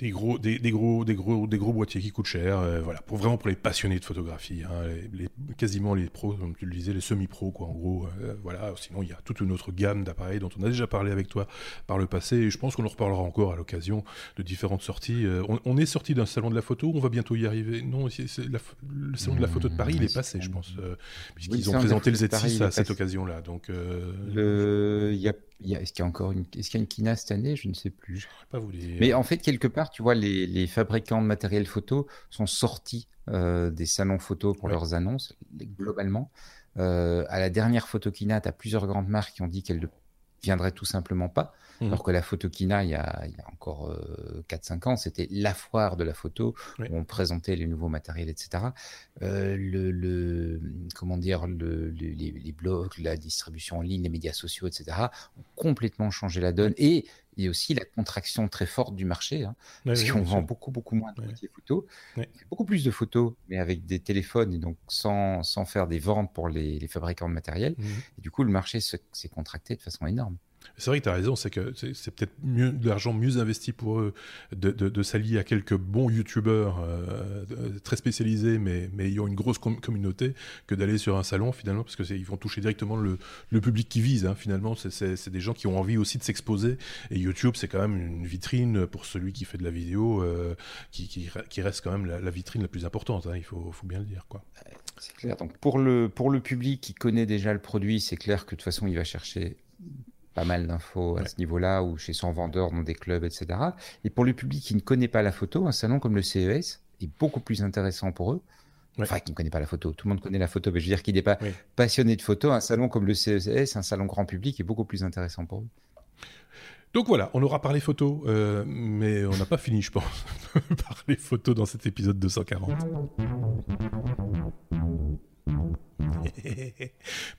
des gros, des, gros, des gros, des gros boîtiers qui coûtent cher. Euh, voilà, pour vraiment pour les passionnés de photographie, hein, les, quasiment les pros, comme tu le disais, les semi-pros, quoi. En gros, euh, voilà. Sinon, il y a toute une autre gamme d'appareils dont on a déjà parlé avec toi par le passé. Et je pense qu'on en reparlera encore à l'occasion de différentes sorties. Euh, on, est sorti d'un salon de la photo. On va bientôt y arriver? Non, c'est le salon de la photo de Paris, il est passé, je pense, puisqu'ils ont présenté le Z6 à cette occasion-là. Donc, le, il y a est-ce qu'il y a encore une, est-ce qu'il y a une Kina cette année? Je ne sais plus. Pas vous Mais en fait, quelque part, tu vois, les, fabricants de matériel photo sont sortis euh, des salons photo pour leurs annonces, globalement. Euh, à la dernière photo Kina, tu as plusieurs grandes marques qui ont dit qu'elles ne viendraient tout simplement pas. Mmh. Alors que la Photokina, il y a, il y a encore 4-5 euh, ans, c'était la foire de la photo, où on présentait les nouveaux matériels, etc. Euh, le, le, comment dire, le, les, blogs, la distribution en ligne, les médias sociaux, etc., ont complètement changé la donne. Et il y a aussi la contraction très forte du marché, hein, parce qu'on vend beaucoup, beaucoup moins de photos. Beaucoup plus de photos, mais avec des téléphones et donc sans, sans faire des ventes pour les, fabricants de matériel. Mmh. Et du coup, le marché s'est contracté de façon énorme. C'est vrai que tu as raison, c'est que c'est peut-être mieux de l'argent mieux investi pour eux de, de, s'allier à quelques bons youtubeurs euh, très spécialisés mais, mais ayant une grosse communauté que d'aller sur un salon finalement parce qu'ils vont toucher directement le, le public qui vise hein, finalement. C'est des gens qui ont envie aussi de s'exposer. Et YouTube c'est quand même une vitrine pour celui qui fait de la vidéo euh, qui, qui, reste quand même la, vitrine la plus importante, hein, il faut, faut, bien le dire quoi. C'est clair, donc pour le, pour le public qui connaît déjà le produit c'est clair que de toute façon il va chercher pas mal d'infos à ce niveau-là, ou chez son vendeur dans des clubs, etc. Et pour le public qui ne connaît pas la photo, un salon comme le CES est beaucoup plus intéressant pour eux. Enfin, qui ne connaît pas la photo. Tout le monde connaît la photo, mais je veux dire qu'il n'est pas passionné de photo. Un salon comme le CES, un salon grand public, est beaucoup plus intéressant pour eux. Donc voilà, on aura parlé photo, euh, mais on n'a pas fini, je pense, parler photo dans cet épisode 240.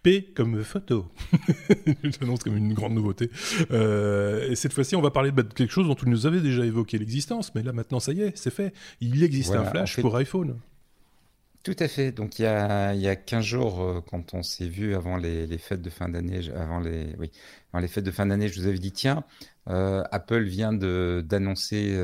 P comme photo. J'annonce comme une grande nouveauté. Euh, et cette fois-ci, on va parler de quelque chose dont tu nous avais déjà évoqué l'existence, mais là maintenant, ça y est, c'est fait. Il existe un flash pour iPhone. Tout à fait. Donc il y a, il y a 15 jours, euh, quand on s'est vu avant les, fêtes de fin d'année, avant les, oui, avant les fêtes de fin d'année, je vous avais dit tiens, euh, Apple vient d'annoncer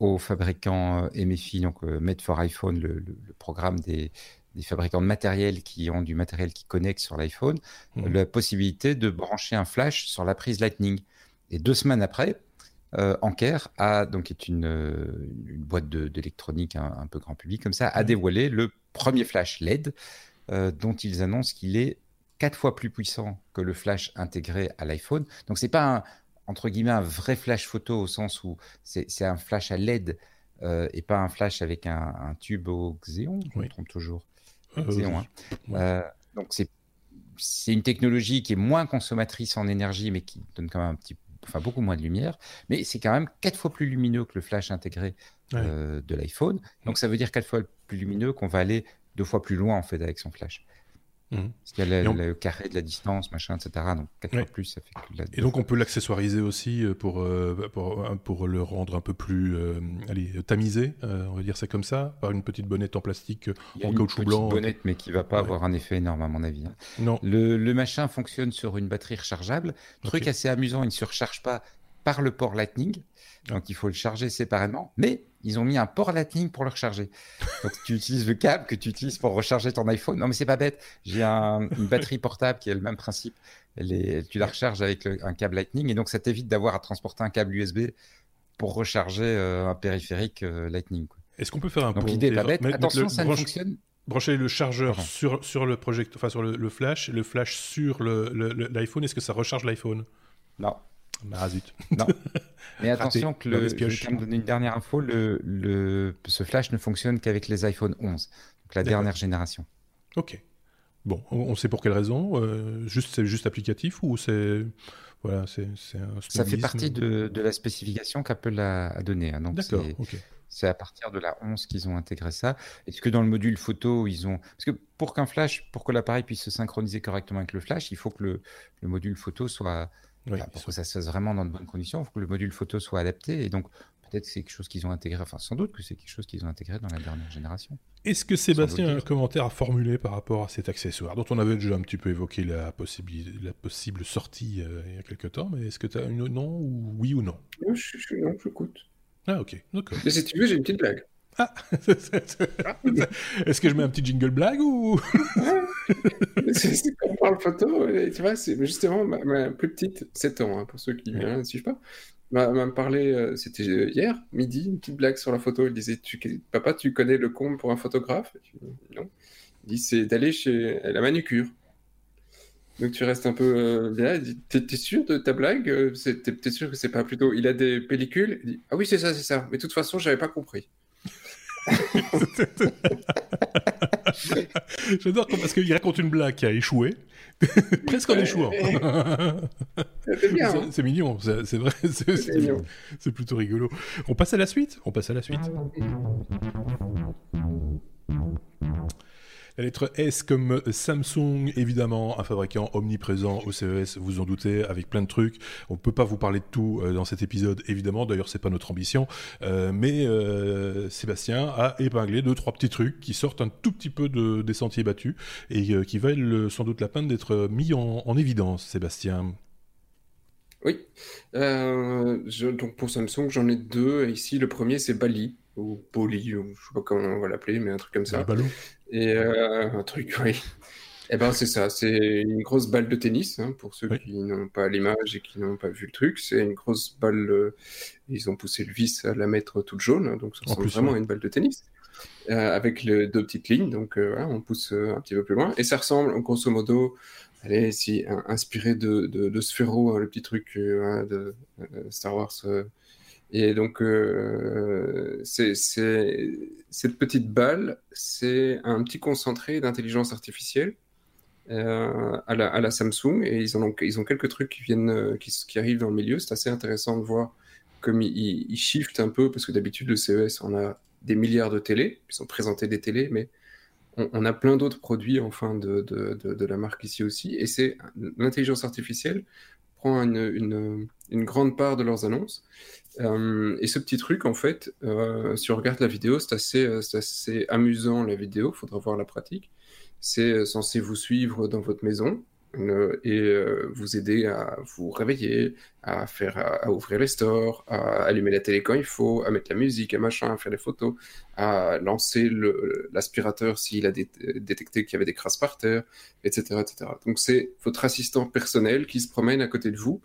aux fabricants MFI, donc Made for iPhone, le programme des, des fabricants de matériel qui ont du matériel qui connecte sur l'iPhone, mmh. la possibilité de brancher un flash sur la prise Lightning. Et deux semaines après, euh, Anker a donc est une, euh, une boîte d'électronique un, peu grand public comme ça a mmh. dévoilé le premier flash LED euh, dont ils annoncent qu'il est quatre fois plus puissant que le flash intégré à l'iPhone. Donc c'est pas un, entre guillemets un vrai flash photo au sens où c'est un flash à LED euh, et pas un flash avec un, un tube au Xeon. Je me trompe toujours. Euh, euh, donc c'est c'est une technologie qui est moins consommatrice en énergie, mais qui donne quand même un petit, enfin beaucoup moins de lumière. Mais c'est quand même quatre fois plus lumineux que le flash intégré euh, de l'iPhone. Donc ça veut dire quatre fois plus lumineux qu'on va aller deux fois plus loin en fait avec son flash. Mhm. Parce qu'il y a le, carré de la distance, machin, etc. Donc 4 fois plus, ça fait que la... Et donc on peut l'accessoiriser aussi euh, pour, euh, pour, euh, pour, le rendre un peu plus allez, tamisé, on va dire ça comme ça, par une petite bonnette en plastique, en caoutchouc blanc. Une bonnette, mais qui va pas avoir un effet énorme à mon avis. Hein. Non. Le, le, machin fonctionne sur une batterie rechargeable. Truc assez amusant, il ne se recharge pas par le port Lightning. Donc il faut le charger séparément. Mais ils ont mis un port Lightning pour le recharger. Donc tu utilises le câble que tu utilises pour recharger ton iPhone. Non mais c'est pas bête. J'ai une batterie portable qui a le même principe. Tu la recharges avec un câble Lightning et donc ça t'évite d'avoir à transporter un câble USB pour recharger euh, un périphérique euh, Lightning. Est-ce qu'on peut faire un Donc l'idée est pas bête. Attention, ça ne fonctionne. Brancher le chargeur sur, sur le project, enfin sur le, flash, le flash sur l'iPhone. Est-ce que ça recharge l'iPhone? Non. Ah zut. Non. Mais attention que le, je vais donner une dernière info, le, le, ce flash ne fonctionne qu'avec les iPhone 11, donc la dernière génération. Ok. Bon, on sait pour quelle raison euh, Juste, c'est juste applicatif ou c'est voilà, c'est un Ça fait partie de, de la spécification qu'Apple a, a donnée. Hein, D'accord. Ok. C'est à partir de la 11 qu'ils ont intégré ça. Est-ce que dans le module photo, ils ont. Parce que pour qu'un flash, pour que l'appareil puisse se synchroniser correctement avec le flash, il faut que le, le module photo soit. Pour que ça se fasse vraiment dans de bonnes conditions, il faut que le module photo soit adapté. Et donc, peut-être que c'est quelque chose qu'ils ont intégré, enfin, sans doute que c'est quelque chose qu'ils ont intégré dans la dernière génération. Est-ce que Sébastien a un commentaire à formuler par rapport à cet accessoire, dont on avait déjà un petit peu évoqué la, la possible sortie euh, il y a quelques temps, mais est-ce que tu as une non ou oui ou non? Non, je, je, non, j'écoute. Ah, ok, d'accord. Mais si tu veux, j'ai une petite blague. Ah Est-ce que je mets un petit jingle blague ou? C'est parle photo, tu vois, c'est justement ma, plus petite, 7 ans, hein, pour ceux qui ne suivent pas, m'a parlé, euh, c'était hier, midi, une petite blague sur la photo. Il disait tu, Papa, tu connais le comble pour un photographe? Non. Il dit c'est d'aller chez la manucure. Donc tu restes un peu euh, là, t'es sûr de ta blague? Euh, T'es sûr que c'est pas plutôt. Il a des pellicules? Il dit, Ah oui, c'est ça, c'est ça. Mais de toute façon, j'avais pas compris. J'adore parce qu'il raconte une blague qui a échoué, presque en échouant. Hein. C'est mignon, c'est vrai, c'est plutôt rigolo. On passe à la suite? On passe à la suite. La lettre S comme Samsung, évidemment, un fabricant omniprésent au CES, vous en doutez, avec plein de trucs. On ne peut pas vous parler de tout euh, dans cet épisode, évidemment. D'ailleurs, c'est pas notre ambition. Euh, mais euh, Sébastien a épinglé deux, trois petits trucs qui sortent un tout petit peu de, des sentiers battus et qui valent sans doute la peine d'être mis en, évidence, Sébastien. Oui. donc pour Samsung, j'en ai deux. Ici, le premier, c'est Bali ou Boli, je sais pas comment on va l'appeler, mais un truc comme ça. Et euh, un truc, oui. Eh ben c'est ça, c'est une grosse balle de tennis, hein, pour ceux qui n'ont pas l'image et qui n'ont pas vu le truc. C'est une grosse balle, euh, ils ont poussé le vis à la mettre toute jaune, donc ça ressemble vraiment à une balle de tennis. Euh, avec deux petites lignes, donc on pousse un petit peu plus loin. Et ça ressemble, grosso modo, allez, si, inspiré de, de, de Sphero, hein, le petit truc de Star Wars et donc, euh, cette petite balle, c'est un petit concentré d'intelligence artificielle euh, à, la, Samsung. Et ils, ont, quelques trucs qui, viennent, euh, qui, arrivent dans le milieu. C'est assez intéressant de voir comme ils, ils shiftent un peu, parce que d'habitude, le CES, on a des milliards de télés. Ils ont présenté des télés, mais on, a plein d'autres produits enfin, de, de, de, la marque ici aussi. Et c'est l'intelligence artificielle prend une, une, grande part de leurs annonces. Euh, et ce petit truc, en fait, euh, si on regarde la vidéo, c'est assez, euh, amusant la vidéo, il faudra voir la pratique. C'est censé vous suivre dans votre maison et vous aider à vous réveiller, à, faire, à, ouvrir les stores, à allumer la télé quand il faut, à mettre la musique, à machin, à faire des photos, à lancer l'aspirateur s'il a détecté qu'il y avait des crasses par terre, etc. etc. Donc c'est votre assistant personnel qui se promène à côté de vous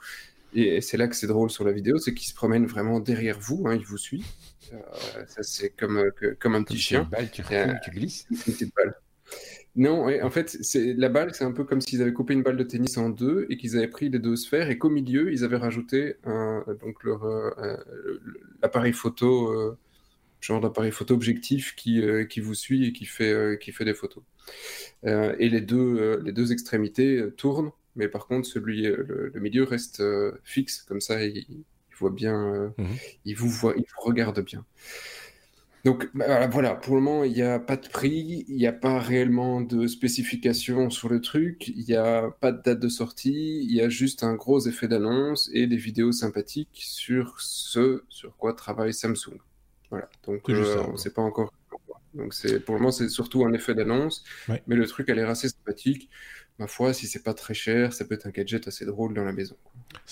et c'est là que c'est drôle sur la vidéo, c'est qu'il se promène vraiment derrière vous, hein, il vous suit. Euh, ça, c'est comme, euh, comme un petit chien. Une balle, tu, euh, tu glisses. Une petite balle. Non, en fait, c'est la balle, c'est un peu comme s'ils avaient coupé une balle de tennis en deux et qu'ils avaient pris les deux sphères et qu'au milieu, ils avaient rajouté un, donc leur l'appareil photo, genre d'appareil photo objectif qui, qui vous suit et qui fait, qui fait des photos. et les deux, les deux extrémités tournent mais par contre, celui, euh, le, milieu reste euh, fixe, comme ça, il, voit bien, euh, mhm. il vous voit, il vous regarde bien. Donc bah, voilà, pour le moment, il n'y a pas de prix, il n'y a pas réellement de spécification sur le truc, il n'y a pas de date de sortie, il y a juste un gros effet d'annonce et des vidéos sympathiques sur ce sur quoi travaille Samsung. Voilà, donc on ne sait pas encore. Donc pour le moment, c'est surtout un effet d'annonce, mais le truc a l'air assez sympathique ma foi, si c'est pas très cher, ça peut être un gadget assez drôle dans la maison.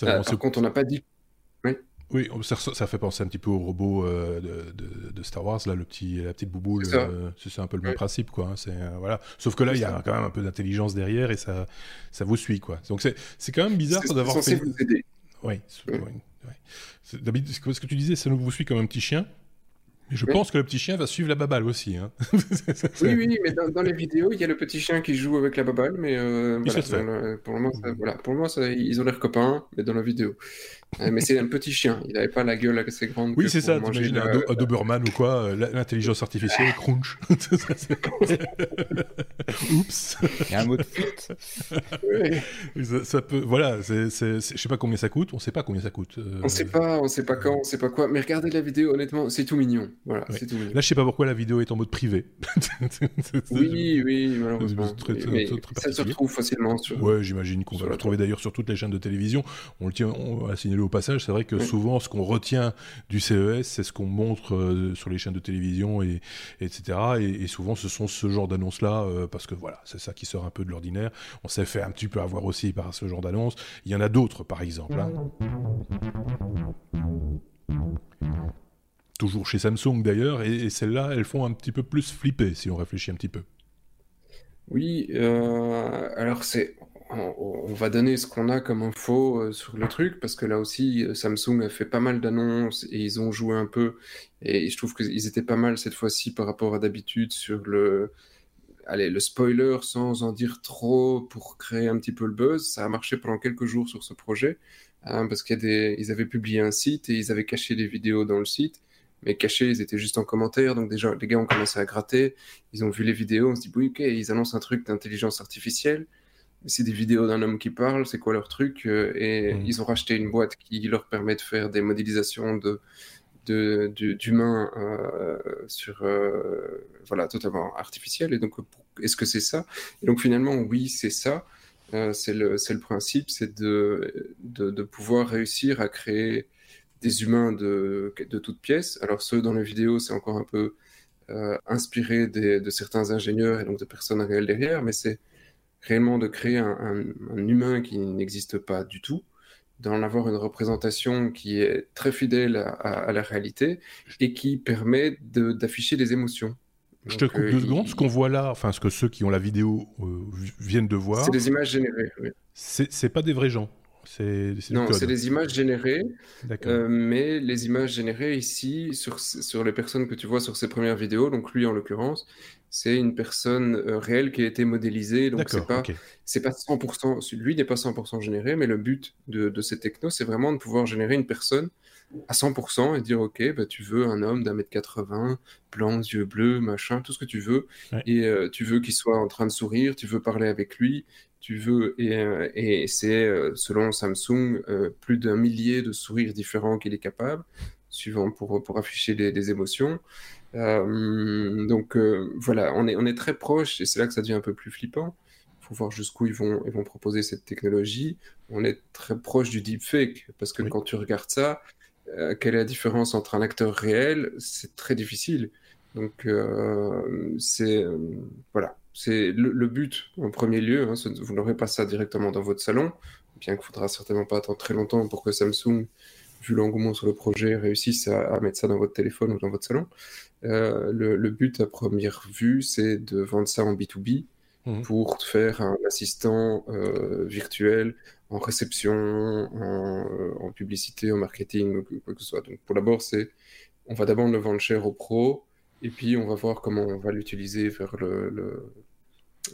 Euh, par contre, on n'a pas dit. Oui. Oui, ça, fait penser un petit peu au robot euh, de, Star Wars, là, le petit, la petite bouboule. C'est un peu le même principe, quoi. Hein, c'est euh, voilà. Sauf que là, il y a quand même un peu d'intelligence derrière et ça, ça vous suit, quoi. Donc c'est quand même bizarre d'avoir fait. Vous aider. Oui. David, ce que tu disais, ça nous vous suit comme un petit chien? Je pense que le petit chien va suivre la baballe aussi. Hein. oui, oui, mais dans, les vidéos, il y a le petit chien qui joue avec la baballe, mais euh, pour le moment, voilà, pour le moment ils ont l'air copains, mais dans la vidéo. Mais c'est un petit chien, il n'avait pas la gueule assez grande. Oui, c'est ça, t'imagines un, un, Doberman ou quoi, euh, l'intelligence artificielle, ah. crunch. Oups. Il y a un mot de foot. ça, peut, voilà, je sais pas combien ça coûte, on sait pas combien ça coûte. Euh... On sait pas, on sait pas quand, on sait pas quoi, mais regardez la vidéo, honnêtement, c'est tout mignon. Voilà, c'est tout mignon. Là, je sais pas pourquoi la vidéo est en mode privé. oui, oui, malheureusement. Très, très, mais ça se retrouve facilement sur. Ouais, j'imagine qu'on va le retrouver d'ailleurs sur toutes les chaînes de télévision. On le tient, on va signaler au passage, c'est vrai que souvent, ce qu'on retient du CES, c'est ce qu'on montre euh, sur les chaînes de télévision, et, etc. Et, souvent, ce sont ce genre d'annonces-là, euh, parce que voilà, c'est ça qui sort un peu de l'ordinaire. On s'est fait un petit peu avoir aussi par ce genre d'annonces. Il y en a d'autres, par exemple. Hein. Toujours chez Samsung d'ailleurs, et, celles-là, elles font un petit peu plus flipper si on réfléchit un petit peu. Oui, euh, alors c'est on, va donner ce qu'on a comme info euh, sur le truc, parce que là aussi, euh, Samsung a fait pas mal d'annonces et ils ont joué un peu. Et je trouve qu'ils étaient pas mal cette fois-ci par rapport à d'habitude sur le, allez, le spoiler sans en dire trop pour créer un petit peu le buzz. Ça a marché pendant quelques jours sur ce projet, hein, parce qu'ils avaient publié un site et ils avaient caché des vidéos dans le site. Mais cachés, ils étaient juste en commentaire. Donc déjà, les gars ont commencé à gratter. Ils ont vu les vidéos. On se dit, oui, ok, ils annoncent un truc d'intelligence artificielle c'est des vidéos d'un homme qui parle, c'est quoi leur truc euh, Et mm. ils ont racheté une boîte qui leur permet de faire des modélisations de d'humains euh, sur euh, voilà totalement artificiel et donc est-ce que c'est ça? Et donc finalement oui c'est ça. C'est le le principe c'est de, de, pouvoir réussir à créer des humains de de toutes pièces. Alors ceux dans les vidéos c'est encore un peu inspiré de certains ingénieurs et donc de personnes réelles derrière mais c'est réellement de créer un, humain qui n'existe pas du tout, d'en avoir une représentation qui est très fidèle à, la réalité et qui permet d'afficher des émotions. Je te coupe deux euh, secondes. Ce qu'on voit là, enfin ce que ceux qui ont la vidéo euh, viennent de voir, c'est des images générées. Oui. C'est pas des vrais gens. C'est non, c'est des images générées, euh, mais les images générées ici sur, sur les personnes que tu vois sur ces premières vidéos, donc lui en l'occurrence, c'est une personne euh, réelle qui a été modélisée, donc c'est pas c'est pas 100%, lui n'est pas 100% généré, mais le but de, de ces technos, c'est vraiment de pouvoir générer une personne à 100% et dire ok, bah, tu veux un homme d'un mètre 80, blanc, yeux bleus, machin, tout ce que tu veux, et euh, tu veux qu'il soit en train de sourire, tu veux parler avec lui, tu veux, et, euh, et c'est, euh, selon Samsung, euh, plus d'un millier de sourires différents qu'il est capable, suivant pour, pour afficher des, émotions. donc voilà, on est, on est très proche, et c'est là que ça devient un peu plus flippant. Il faut voir jusqu'où ils vont, ils vont proposer cette technologie. On est très proche du deepfake, parce que quand tu regardes ça, quelle est la différence entre un acteur réel? C'est très difficile. Donc, c'est. voilà c'est le, but en premier lieu. Hein, vous n'aurez pas ça directement dans votre salon, bien qu'il faudra certainement pas attendre très longtemps pour que Samsung, vu l'engouement sur le projet, réussisse à, mettre ça dans votre téléphone ou dans votre salon. Euh, le, but à première vue, c'est de vendre ça en B2B mmh. pour faire un assistant euh, virtuel en réception, en, euh, en, publicité, en marketing, quoi que ce soit. Donc pour d'abord, c'est on va d'abord le vendre cher aux pros et puis, on va voir comment on va l'utiliser vers le,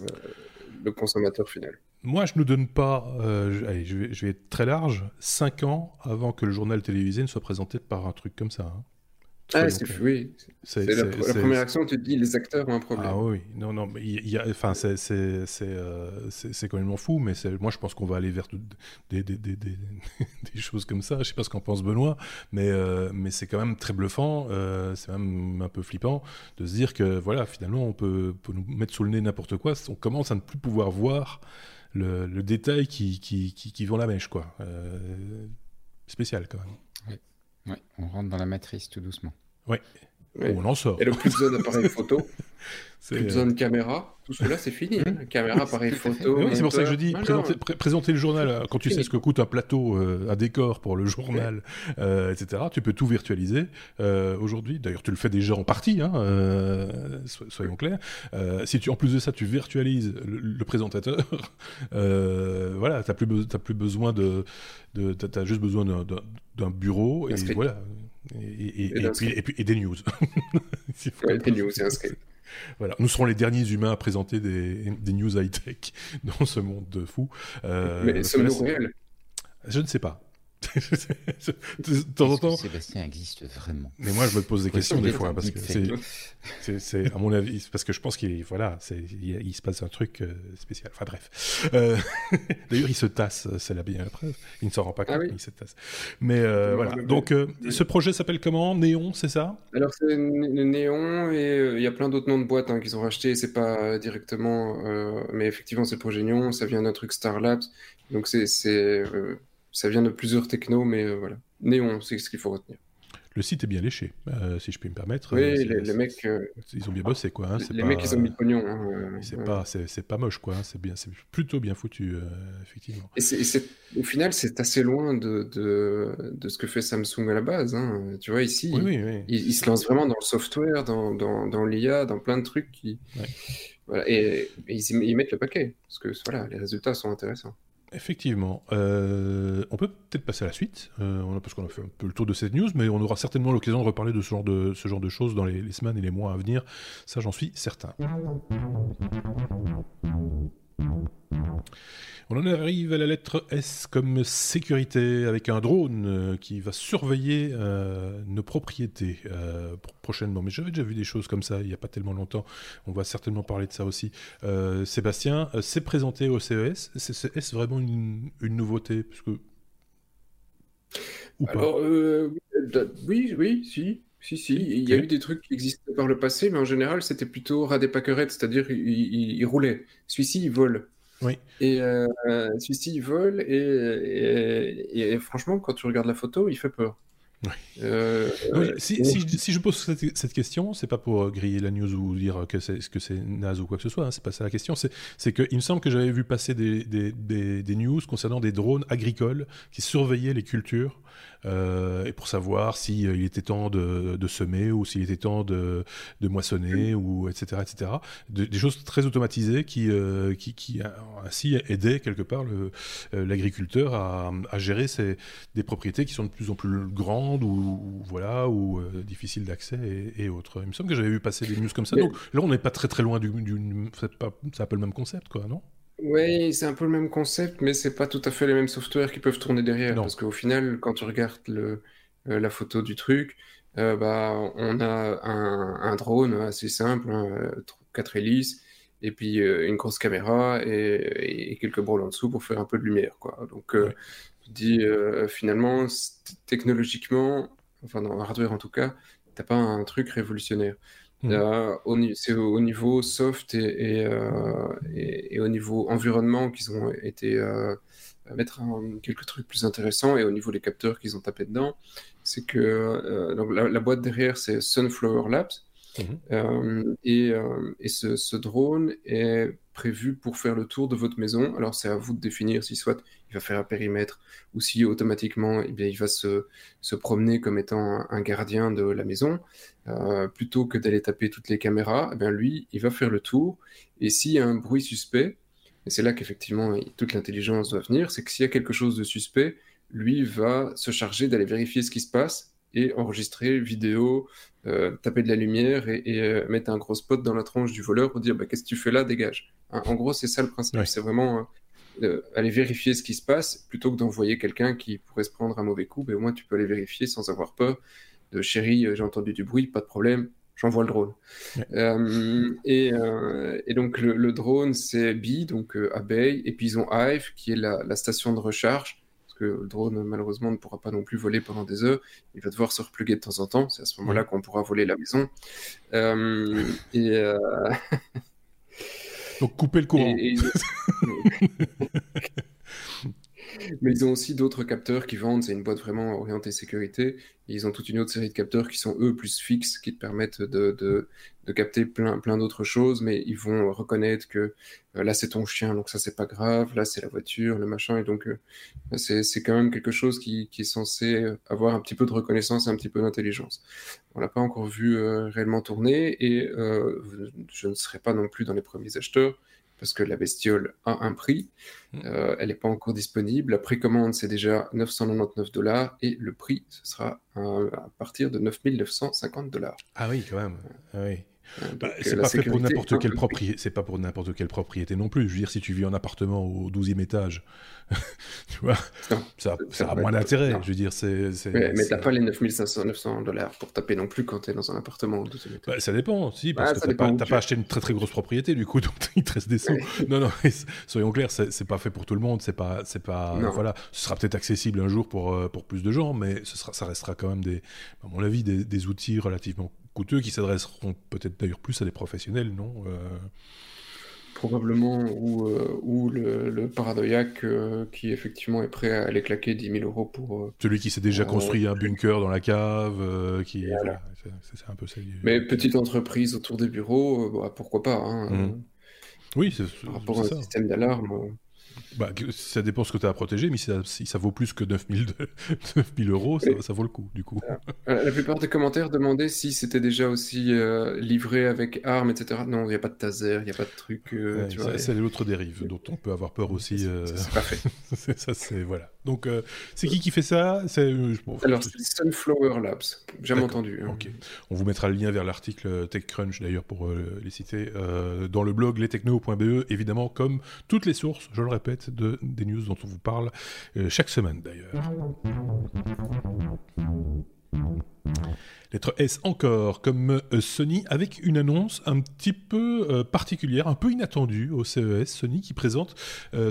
euh, consommateur final. Moi, je ne donne pas, euh, allez, je, vais, je, vais, être très large, 5 ans avant que le journal télévisé ne soit présenté par un truc comme ça. Hein. Ah, c'est oui. C'est la, première action, tu te dis les acteurs ont un problème. Ah oui, non, non, mais il y a, enfin, c'est c'est euh, quand même fou, mais moi je pense qu'on va aller vers des, des, des, des, choses comme ça. Je sais pas ce qu'en pense Benoît, mais, euh, mais c'est quand même très bluffant, euh, c'est même un peu flippant de se dire que voilà, finalement on peut, peut nous mettre sous le nez n'importe quoi. On commence à ne plus pouvoir voir le, le détail qui, qui, qui, qui vend la mèche, quoi. spécial quand même. Oui. Ouais, on rentre dans la matrice tout doucement. Oui. On en sort. Et le plus besoin d'appareil photo, plus besoin de caméra, tout cela c'est fini. Hein. Caméra, appareil photo. c'est pour ça que je dis présenter, le journal euh, quand tu sais ce que coûte un plateau, euh, un décor pour le journal, euh, etc. Tu peux tout virtualiser. Aujourd'hui, d'ailleurs, tu le fais déjà en partie, hein, soyons clairs. si tu en plus de ça, tu virtualises le, présentateur, voilà, t'as plus, plus besoin de, de t'as juste besoin d'un bureau et voilà. Et, puis, et, des news. des news et un Voilà, nous serons les derniers humains à présenter des, des news high-tech dans ce monde de fou. Euh, Mais sommes-nous réels? Je ne sais pas. de temps en temps. Sébastien existe vraiment? Mais moi, je me pose des questions des fois parce que c'est, à mon avis, parce que je pense qu'il voilà, il, il, se passe un truc euh, spécial. Enfin bref. Euh, d'ailleurs, il se tasse, c'est la bien la preuve. Il ne s'en rend pas ah compte, il se tasse. Mais euh, voilà. Donc, ce projet s'appelle comment? Néon, c'est ça? Alors c'est Néon et il y a plein d'autres noms de boîtes hein, qu'ils ont rachetés. C'est pas directement, mais effectivement, c'est le projet Néon. Ça vient d'un truc Star Labs. Donc c'est ça vient de plusieurs technos, mais euh, voilà. Néon, c'est ce qu'il faut retenir. Le site est bien léché, euh, si je puis me permettre. Oui, euh, les, mecs. ils ont bien bossé, quoi. Hein, les mecs, ils ont mis pognon. Hein, c'est pas, c'est pas moche, quoi. Hein, c'est bien, c'est plutôt bien foutu, effectivement. Et, au final, c'est assez loin de, de, de, ce que fait Samsung à la base. Tu vois, ici, Ils, se lancent vraiment dans le software, dans, dans, dans l'IA, dans plein de trucs qui. Voilà, et, ils, ils, mettent le paquet, parce que voilà, les résultats sont intéressants. Effectivement. Euh, on peut peut-être passer à la suite, euh, parce qu'on a fait un peu le tour de cette news, mais on aura certainement l'occasion de reparler de ce genre de, ce genre de choses dans les, les semaines et les mois à venir. Ça, j'en suis certain. On en arrive à la lettre S comme sécurité avec un drone euh, qui va surveiller euh, nos propriétés euh, prochainement. Mais j'avais déjà vu des choses comme ça il n'y a pas tellement longtemps. On va certainement parler de ça aussi. Sébastien, c'est présenté au CES. Est-ce vraiment une, nouveauté Parce que... Ou pas? Oui, oui, si. Si, si, il y a eu des trucs qui existaient par le passé, mais en général, c'était plutôt ras des pâquerettes, c'est-à-dire il, il roulait. Celui-ci, il vole. Oui. Et euh, celui-ci, il vole, et, et, franchement, quand tu regardes la photo, il fait peur. Euh, si, si, je pose cette, question, c'est pas pour griller la news ou dire que c'est que c'est naze ou quoi que ce soit. Hein, c'est pas ça la question. C'est que il me semble que j'avais vu passer des, des, des, des, news concernant des drones agricoles qui surveillaient les cultures euh, et pour savoir s'il euh, il était temps de, semer ou s'il était temps de, moissonner, ou etc. etc. des choses très automatisées qui, euh, qui, qui, ainsi aidaient quelque part l'agriculteur à, à, gérer des propriétés qui sont de plus en plus grandes ou, voilà, ou difficiles d'accès et, autres. Il me semble que j'avais vu passer des news comme ça. Donc là, on n'est pas très très loin du... du c'est un peu le même concept, quoi, non? Oui, c'est un peu le même concept, mais c'est pas tout à fait les mêmes softwares qui peuvent tourner derrière. Parce qu'au final, quand tu regardes le, euh, la photo du truc, euh, bah, on a un, drone assez simple, hein, quatre hélices, et puis euh, une grosse caméra et, quelques brôles en dessous pour faire un peu de lumière. Quoi. Donc, tu dis finalement, technologiquement, enfin dans hardware en tout cas, t'as pas un truc révolutionnaire. Mmh. c'est au niveau soft euh, et, et, au niveau environnement qu'ils ont été euh, mettre quelques trucs plus intéressants et au niveau des capteurs qu'ils ont tapé dedans, c'est que euh, donc la, boîte derrière c'est Sunflower Labs mmh. et, et ce, ce, drone est prévu pour faire le tour de votre maison. Alors c'est à vous de définir si soit il va faire un périmètre ou si automatiquement eh bien, il va se, se promener comme étant un, gardien de la maison. Euh, plutôt que d'aller taper toutes les caméras, eh bien, lui, il va faire le tour. Et s'il y a un bruit suspect, et c'est là qu'effectivement toute l'intelligence doit venir, c'est que s'il y a quelque chose de suspect, lui va se charger d'aller vérifier ce qui se passe et enregistrer vidéo, euh, taper de la lumière et, euh, mettre un gros spot dans la tronche du voleur pour dire bah, qu'est-ce que tu fais là, dégage. Hein, en gros, c'est ça le principe. C'est vraiment euh, aller vérifier ce qui se passe plutôt que d'envoyer quelqu'un qui pourrait se prendre un mauvais coup. Mais au moins, tu peux aller vérifier sans avoir peur. De chérie, j'ai entendu du bruit, pas de problème, j'envoie le drone. et, donc, le, drone, c'est Bee, donc abeille, et puis ils ont Hive, qui est la station de recharge que le drone, malheureusement, ne pourra pas non plus voler pendant des heures. Il va devoir se repluguer de temps en temps. C'est à ce moment-là qu'on pourra voler la maison. Euh, et. Euh, Donc, couper le courant. Mais ils ont aussi d'autres capteurs qui vendent. C'est une boîte vraiment orientée sécurité. ils ont toute une autre série de capteurs qui sont eux plus fixes, qui te permettent de, de, de capter plein, plein d'autres choses. Mais ils vont reconnaître que euh, là c'est ton chien, donc ça c'est pas grave. Là c'est la voiture, le machin. Et donc euh, c'est quand même quelque chose qui, qui, est censé avoir un petit peu de reconnaissance et un petit peu d'intelligence. On l'a pas encore vu euh, réellement tourner et je ne serai pas non plus dans les premiers acheteurs parce que la bestiole a un prix. Mm. Euh, elle n'est pas encore disponible. La précommande, c'est déjà 999 dollars et le prix, ce sera à partir de 9950 dollars. Ah oui, quand même. Ah oui. Bah, c'est pas fait pour n'importe quelle propriété. C'est pas pour n'importe quelle propriété non plus. Je veux dire, si tu vis en appartement au 12e étage, tu vois, ça, ça a moins d'intérêt. Je veux dire, c'est. Mais, t'as pas les 9500 900 dollars pour taper non plus quand t'es dans un appartement au 12e étage. Bah, ça dépend, si, parce que t'as pas, pas, acheté une très très grosse propriété, du coup, donc il te reste des sous. non, non, soyons clairs, c'est pas fait pour tout le monde. C'est pas, c'est pas, voilà, ce sera peut-être accessible un jour pour euh, pour plus de gens, mais ce sera, ça restera quand même des, à mon avis, des, des outils relativement coûteux qui s'adresseront peut-être d'ailleurs plus à des professionnels, non euh? Probablement, ou, euh, ou le, le paradoïaque euh, qui effectivement est prêt à aller claquer 10 000 euros pour. Celui qui s'est déjà construit un bunker dans la cave, qui. c'est un peu ça. Mais petite entreprise autour des bureaux, bah, pourquoi pas hein, mmh. Oui, c'est Par rapport au système d'alarme. Bah, ça dépend ce que tu as à protéger, mais si ça, si ça vaut plus que 9000, 9000 euros, ça, ça, vaut le coup, du coup. Euh, la plupart des commentaires demandaient si c'était déjà aussi euh, livré avec armes, etc. Non, il n'y a pas de taser, il n'y a pas de truc. Euh, c'est l'autre dérive, dont on peut avoir peur aussi. C'est parfait. ça, c'est. Voilà. Donc, c'est qui qui fait ça? Alors, c'est Sunflower Labs. Jamais entendu. Hein. On vous mettra le lien vers l'article TechCrunch, d'ailleurs, pour les citer, dans le blog lestechno.be, évidemment, comme toutes les sources, je le répète de, des news dont on vous parle euh, chaque semaine d'ailleurs. Lettre S encore, comme euh, Sony, avec une annonce un petit peu euh, particulière, un peu inattendue au CES. Sony qui présente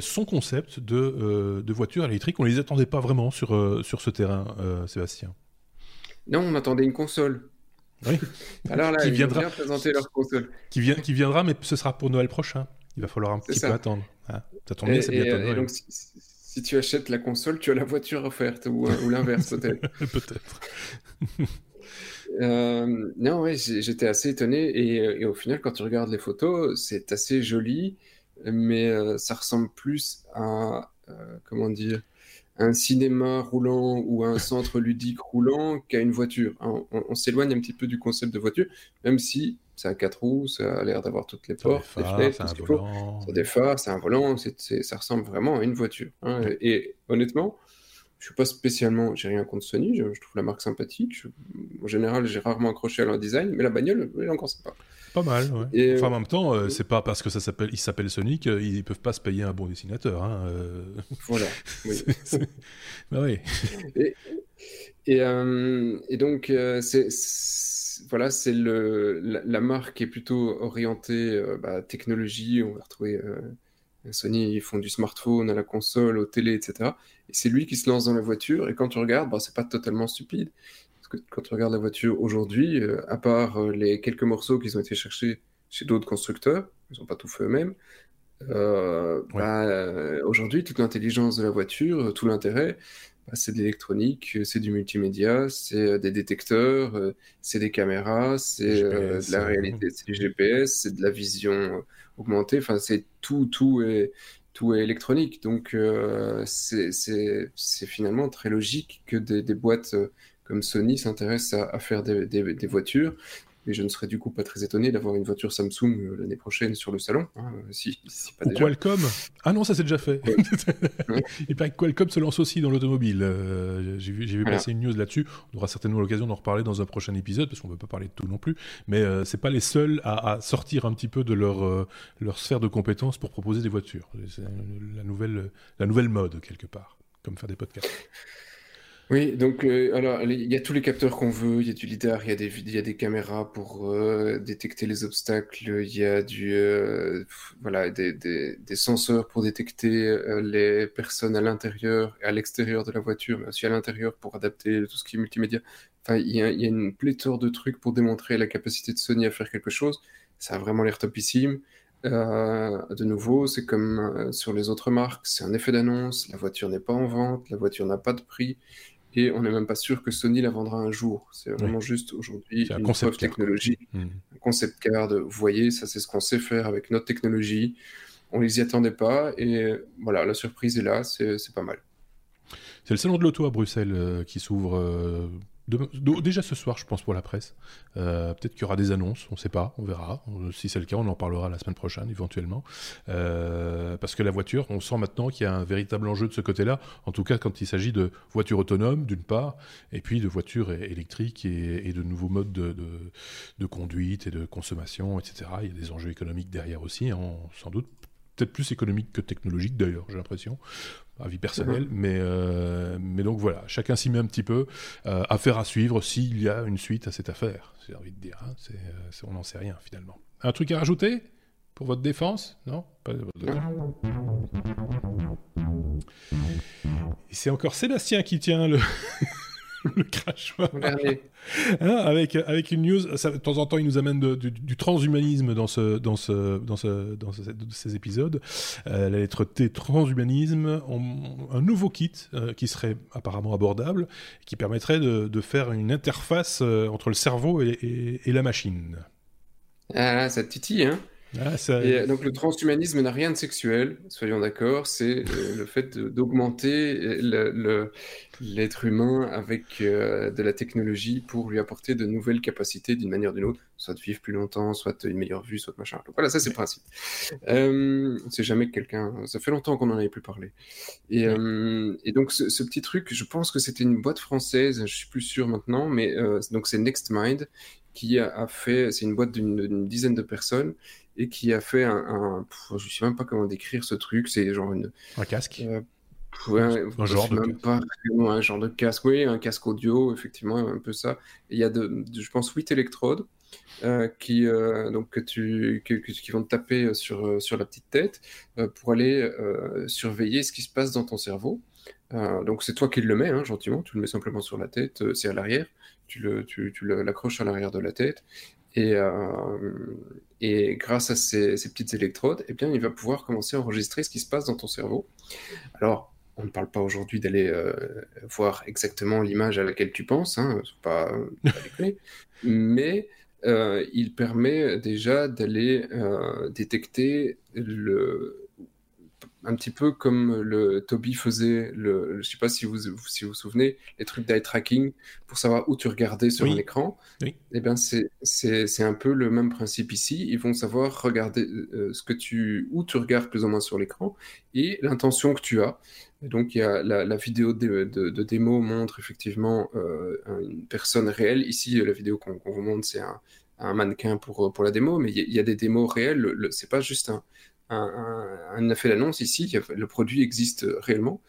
son concept de, de voiture électrique. On ne les attendait pas vraiment sur, sur ce terrain, Sébastien. Non, on attendait une console. Oui. Alors là, qui viendra présenter leur console. Qui, vient, qui viendra, mais ce sera pour Noël prochain. Il va falloir un petit peu attendre. Ah, tombe bien, c'est bientôt Noël. donc, si, tu achètes la console, tu as la voiture offerte, ou, ou l'inverse peut-être. peut-être. Euh, non, ouais, j'étais assez étonné. Et, au final, quand tu regardes les photos, c'est assez joli, mais euh, ça ressemble plus à, euh, comment dire, un cinéma roulant ou un centre ludique roulant qu'à une voiture. On, on s'éloigne un petit peu du concept de voiture, même si c'est un quatre roues, ça a l'air d'avoir toutes les portes, les fenêtres, tout ce qu'il faut. A des phares, c'est un volant, ça ressemble vraiment à une voiture. Hein. Et, honnêtement, je suis pas spécialement, j'ai rien contre Sony, je, trouve la marque sympathique. en général, j'ai rarement accroché à leur design, mais la bagnole, elle est encore sympa. Pas mal, ouais. Et, enfin, en même temps, euh, c'est pas parce que ça s'appelle, il s'appelle Sonic, ils peuvent pas se payer un bon dessinateur. Hein, euh. Voilà. Oui. bah oui. Et, et, euh, et donc, c'est voilà, c'est le la, marque est plutôt orientée euh, bah, technologie. On va retrouver euh, Sony, ils font du smartphone à la console, aux télé, etc. Et c'est lui qui se lance dans la voiture. Et quand tu regardes, bah, c'est pas totalement stupide. Parce que quand tu regardes la voiture aujourd'hui, euh, à part les quelques morceaux qui ont été cherchés chez d'autres constructeurs, ils n'ont pas tout fait eux-mêmes. Bah, aujourd'hui, toute l'intelligence de la voiture, tout l'intérêt, c'est de l'électronique, c'est du multimédia, c'est euh, des détecteurs, euh, c'est des caméras, c'est euh, de la réalité, c'est du GPS, c'est de la vision augmentée. Enfin, c'est tout, tout est, tout est électronique. Donc, c'est finalement très logique que des, des boîtes comme Sony s'intéressent à, à, faire des, des, des, voitures et je ne serais du coup pas très étonné d'avoir une voiture Samsung euh, l'année prochaine sur le salon. Hein, si, pas Ou Qualcomm Ah non, ça c'est déjà fait. Il paraît que Qualcomm se lance aussi dans l'automobile. Euh, j'ai vu, vu passer une news là-dessus. On aura certainement l'occasion d'en reparler dans un prochain épisode, parce qu'on ne peut pas parler de tout non plus. Mais euh, c'est pas les seuls à, sortir un petit peu de leur, leur sphère de compétences pour proposer des voitures. C'est la nouvelle, la nouvelle mode, quelque part, comme faire des podcasts. Oui, donc euh, alors il y a tous les capteurs qu'on veut, il y a du lidar, il y a des, caméras pour euh, détecter les obstacles, il y a du euh, voilà des, senseurs pour détecter les personnes à l'intérieur et à l'extérieur de la voiture, mais aussi à l'intérieur pour adapter tout ce qui est multimédia. Enfin, il y a une pléthore de trucs pour démontrer la capacité de Sony à faire quelque chose. Ça a vraiment l'air topissime. de nouveau, c'est comme sur les autres marques, c'est un effet d'annonce, la voiture n'est pas en vente, la voiture n'a pas de prix, et on n'est même pas sûr que Sony la vendra un jour. C'est vraiment juste aujourd'hui une concept technologie, hmm. un concept car vous voyez, ça c'est ce qu'on sait faire avec notre technologie. On les y attendait pas et voilà, la surprise est là, c'est pas mal. C'est le salon de l'auto à Bruxelles euh, qui s'ouvre euh, déjà ce soir, je pense, pour la presse. Euh, peut-être qu'il y aura des annonces, on ne sait pas, on verra. Si c'est le cas, on en parlera la semaine prochaine, éventuellement. Euh, parce que la voiture, on sent maintenant qu'il y a un véritable enjeu de ce côté-là, en tout cas quand il s'agit de voitures autonomes, d'une part, et puis de voitures électriques et, de nouveaux modes de, conduite et de consommation, etc. Il y a des enjeux économiques derrière aussi, hein, sans doute peut-être plus économique que technologique d'ailleurs, j'ai l'impression, avis personnel. Mhm. Mais, euh, mais donc voilà, chacun s'y met un petit peu. Euh, affaire à suivre s'il y a une suite à cette affaire, j'ai envie de dire. Hein. on n'en sait rien finalement. Un truc à rajouter pour votre défense? Non? C'est encore Sébastien qui tient le. le crachoir. Hein, avec, avec une news, de temps en temps, il nous amène du, transhumanisme dans, ce, dans, ce, dans, ce, dans ces épisodes. Euh, la lettre T, transhumanisme, un nouveau kit euh, qui serait apparemment abordable, qui permettrait de, faire une interface euh, entre le cerveau et, et la machine. Ah, ça titille, hein? Ah, euh, donc le transhumanisme n'a rien de sexuel, soyons d'accord, c'est euh, le fait d'augmenter l'être humain avec euh, de la technologie pour lui apporter de nouvelles capacités d'une manière ou d'une autre, soit de vivre plus longtemps, soit une meilleure vue, soit machin. Donc voilà, ça c'est le principe. on ne sait jamais que quelqu'un, ça fait longtemps qu'on n'en avait plus parlé. Et, donc ce, petit truc, je pense que c'était une boîte française, je suis plus sûr maintenant, mais donc c'est NextMind qui a, a fait, c'est une boîte d'une dizaine de personnes et qui a fait un, je je sais même pas comment décrire ce truc, c'est genre une un casque. Euh, un genre de pas un genre de casque, oui, un casque audio, effectivement, un peu ça. il y a de, je pense, 8 électrodes euh, qui, euh, donc, que tu, qui vont te taper sur, sur la petite tête pour aller surveiller ce qui se passe dans ton cerveau. donc c'est toi qui le mets, hein, gentiment, tu le mets simplement sur la tête, c'est à l'arrière, tu l'accroches tu, l'accroches à l'arrière de la tête, et, et grâce à ces, petites électrodes, eh bien, il va pouvoir commencer à enregistrer ce qui se passe dans ton cerveau. Alors, on ne parle pas aujourd'hui d'aller euh, voir exactement l'image à laquelle tu penses, hein, pas, pas mais euh, il permet déjà d'aller euh, détecter le, un petit peu comme le Toby faisait, le, je sais pas si vous si vous, souvenez, les trucs d'eye tracking pour savoir où tu regardais sur un écran. Oui. Eh bien, c'est un peu le même principe ici. Ils vont savoir regarder euh, ce que tu, où tu regardes plus ou moins sur l'écran et l'intention que tu as. donc, il y a la, vidéo de, de, démo montre effectivement euh, une personne réelle. Ici, la vidéo qu'on vous montre, c'est un, un, mannequin pour, pour la démo, mais il y, a des démos réelles. C'est pas juste un, un, a fait l'annonce ici, le produit existe réellement,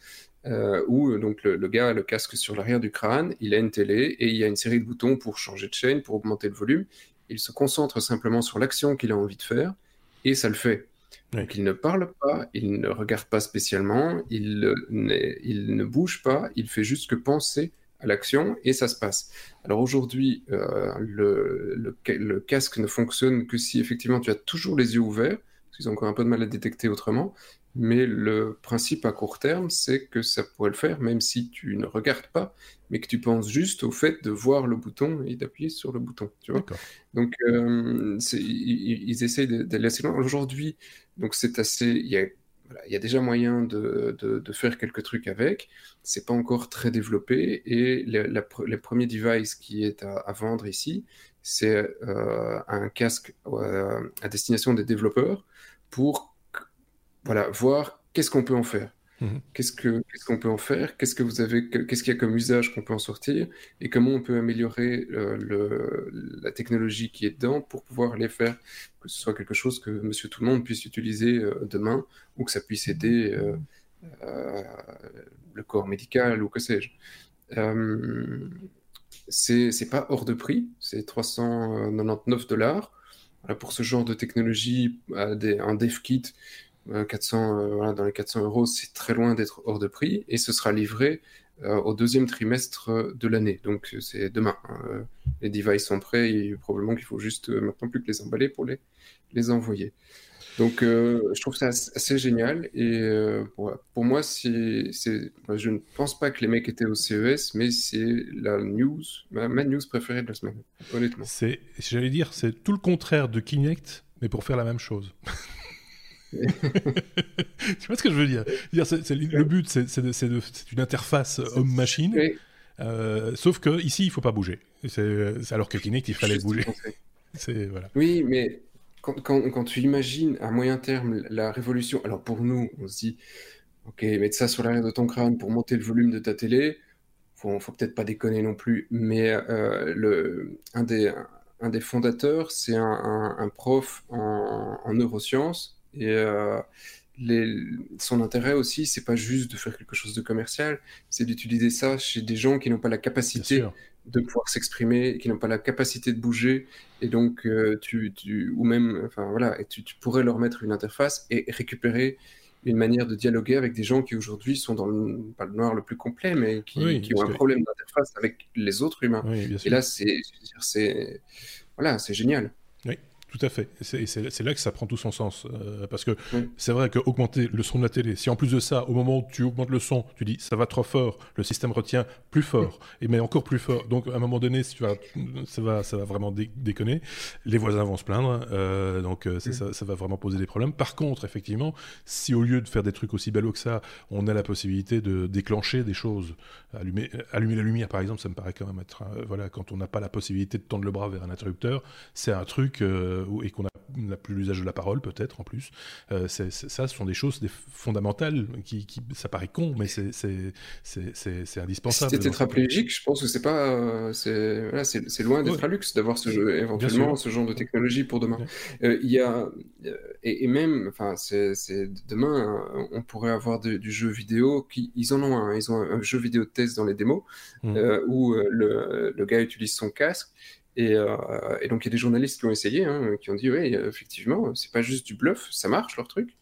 euh, où donc le, gars a le casque sur l'arrière du crâne, il a une télé et il y a une série de boutons pour changer de chaîne, pour augmenter le volume. Il se concentre simplement sur l'action qu'il a envie de faire et ça le fait. Donc il ne parle pas, il ne regarde pas spécialement, il, il ne bouge pas, il fait juste que penser à l'action et ça se passe. Alors aujourd'hui, euh, le, le, casque ne fonctionne que si effectivement tu as toujours les yeux ouverts, ils ont encore un peu de mal à détecter autrement. Mais le principe à court terme, c'est que ça pourrait le faire, même si tu ne regardes pas, mais que tu penses juste au fait de voir le bouton et d'appuyer sur le bouton. Tu vois donc, euh, ils, essayent d'aller assez loin. Aujourd'hui, donc c'est assez. Il y, a, il y a déjà moyen de, de, faire quelques trucs avec. C'est pas encore très développé et le, premier device qui est à, vendre ici, c'est euh, un casque euh, à destination des développeurs pour voilà, voir qu'est-ce qu'on peut en faire. Mhm. Qu'est-ce qu'on peut en faire? Qu'est-ce que vous avez Qu'est-ce qu'il y a comme usage qu'on peut en sortir? Et comment on peut améliorer euh, le, la technologie qui est dedans pour pouvoir les faire? Que ce soit quelque chose que Monsieur Tout le Monde puisse utiliser euh, demain ou que ça puisse aider euh, le corps médical ou que sais-je. c'est pas hors de prix, c'est 399 dollars pour ce genre de technologie, des, un dev kit, 400, euh, voilà, dans les 400 euros, c'est très loin d'être hors de prix et ce sera livré euh, au deuxième trimestre de l'année. Donc c'est demain. Hein. les devices sont prêts et probablement qu'il faut juste euh, maintenant plus que les emballer pour les, les envoyer. Donc, euh, je trouve ça assez génial. Et euh, pour, moi, c'est, je ne pense pas que les mecs étaient au CES, mais c'est la news, ma, news préférée de la semaine, honnêtement. C'est, j'allais dire, c'est tout le contraire de Kinect, mais pour faire la même chose. tu vois ce que je veux dire, Le but, c'est, une interface homme-machine. sauf que ici, il faut pas bouger. Alors que Kinect, il fallait bouger. Voilà. Oui, mais quand, quand, quand, tu imagines à moyen terme la révolution, alors pour nous, on se dit, ok, mettre ça sur l'arrière de ton crâne pour monter le volume de ta télé, faut, faut peut-être pas déconner non plus, mais euh, le, un, des, un des fondateurs, c'est un, un, prof en, en, neurosciences, et euh, les, son intérêt aussi, c'est pas juste de faire quelque chose de commercial, c'est d'utiliser ça chez des gens qui n'ont pas la capacité de pouvoir s'exprimer, qui n'ont pas la capacité de bouger, et donc euh, tu, tu, ou même, enfin voilà, et tu, tu, pourrais leur mettre une interface et récupérer une manière de dialoguer avec des gens qui aujourd'hui sont dans le, pas le noir le plus complet, mais qui, qui ont un problème d'interface avec les autres humains. et là, c'est, voilà, c'est génial. Tout à fait. Et c'est là que ça prend tout son sens. Euh, parce que c'est vrai qu'augmenter le son de la télé, si en plus de ça, au moment où tu augmentes le son, tu dis ça va trop fort, le système retient plus fort, et mais encore plus fort. Donc à un moment donné, si tu vas, ça, va, ça va vraiment déconner. Les voisins vont se plaindre. Euh, donc euh, ça, ça, va vraiment poser des problèmes. Par contre, effectivement, si au lieu de faire des trucs aussi ballot que ça, on a la possibilité de déclencher des choses, allumer, allumer la lumière par exemple, ça me paraît quand même être. voilà, quand on n'a pas la possibilité de tendre le bras vers un interrupteur, c'est un truc euh, et qu'on n'a plus l'usage de la parole peut-être en plus. Euh, ça, ce sont des choses des fondamentales qui, ça paraît con, mais c'est indispensable. Si tu tétraplégique, je pense que c'est pas, c'est voilà, loin d'être un luxe d'avoir ce jeu, éventuellement ce genre de technologie pour demain. Euh, il y a et, même, enfin, c'est demain, on pourrait avoir du jeu vidéo qui, ils en ont un, ils ont un, jeu vidéo de test dans les démos mmh. où le, le, gars utilise son casque euh, et, donc, il y a des journalistes qui ont essayé, hein, qui ont dit, oui, effectivement, c'est pas juste du bluff, ça marche leur truc.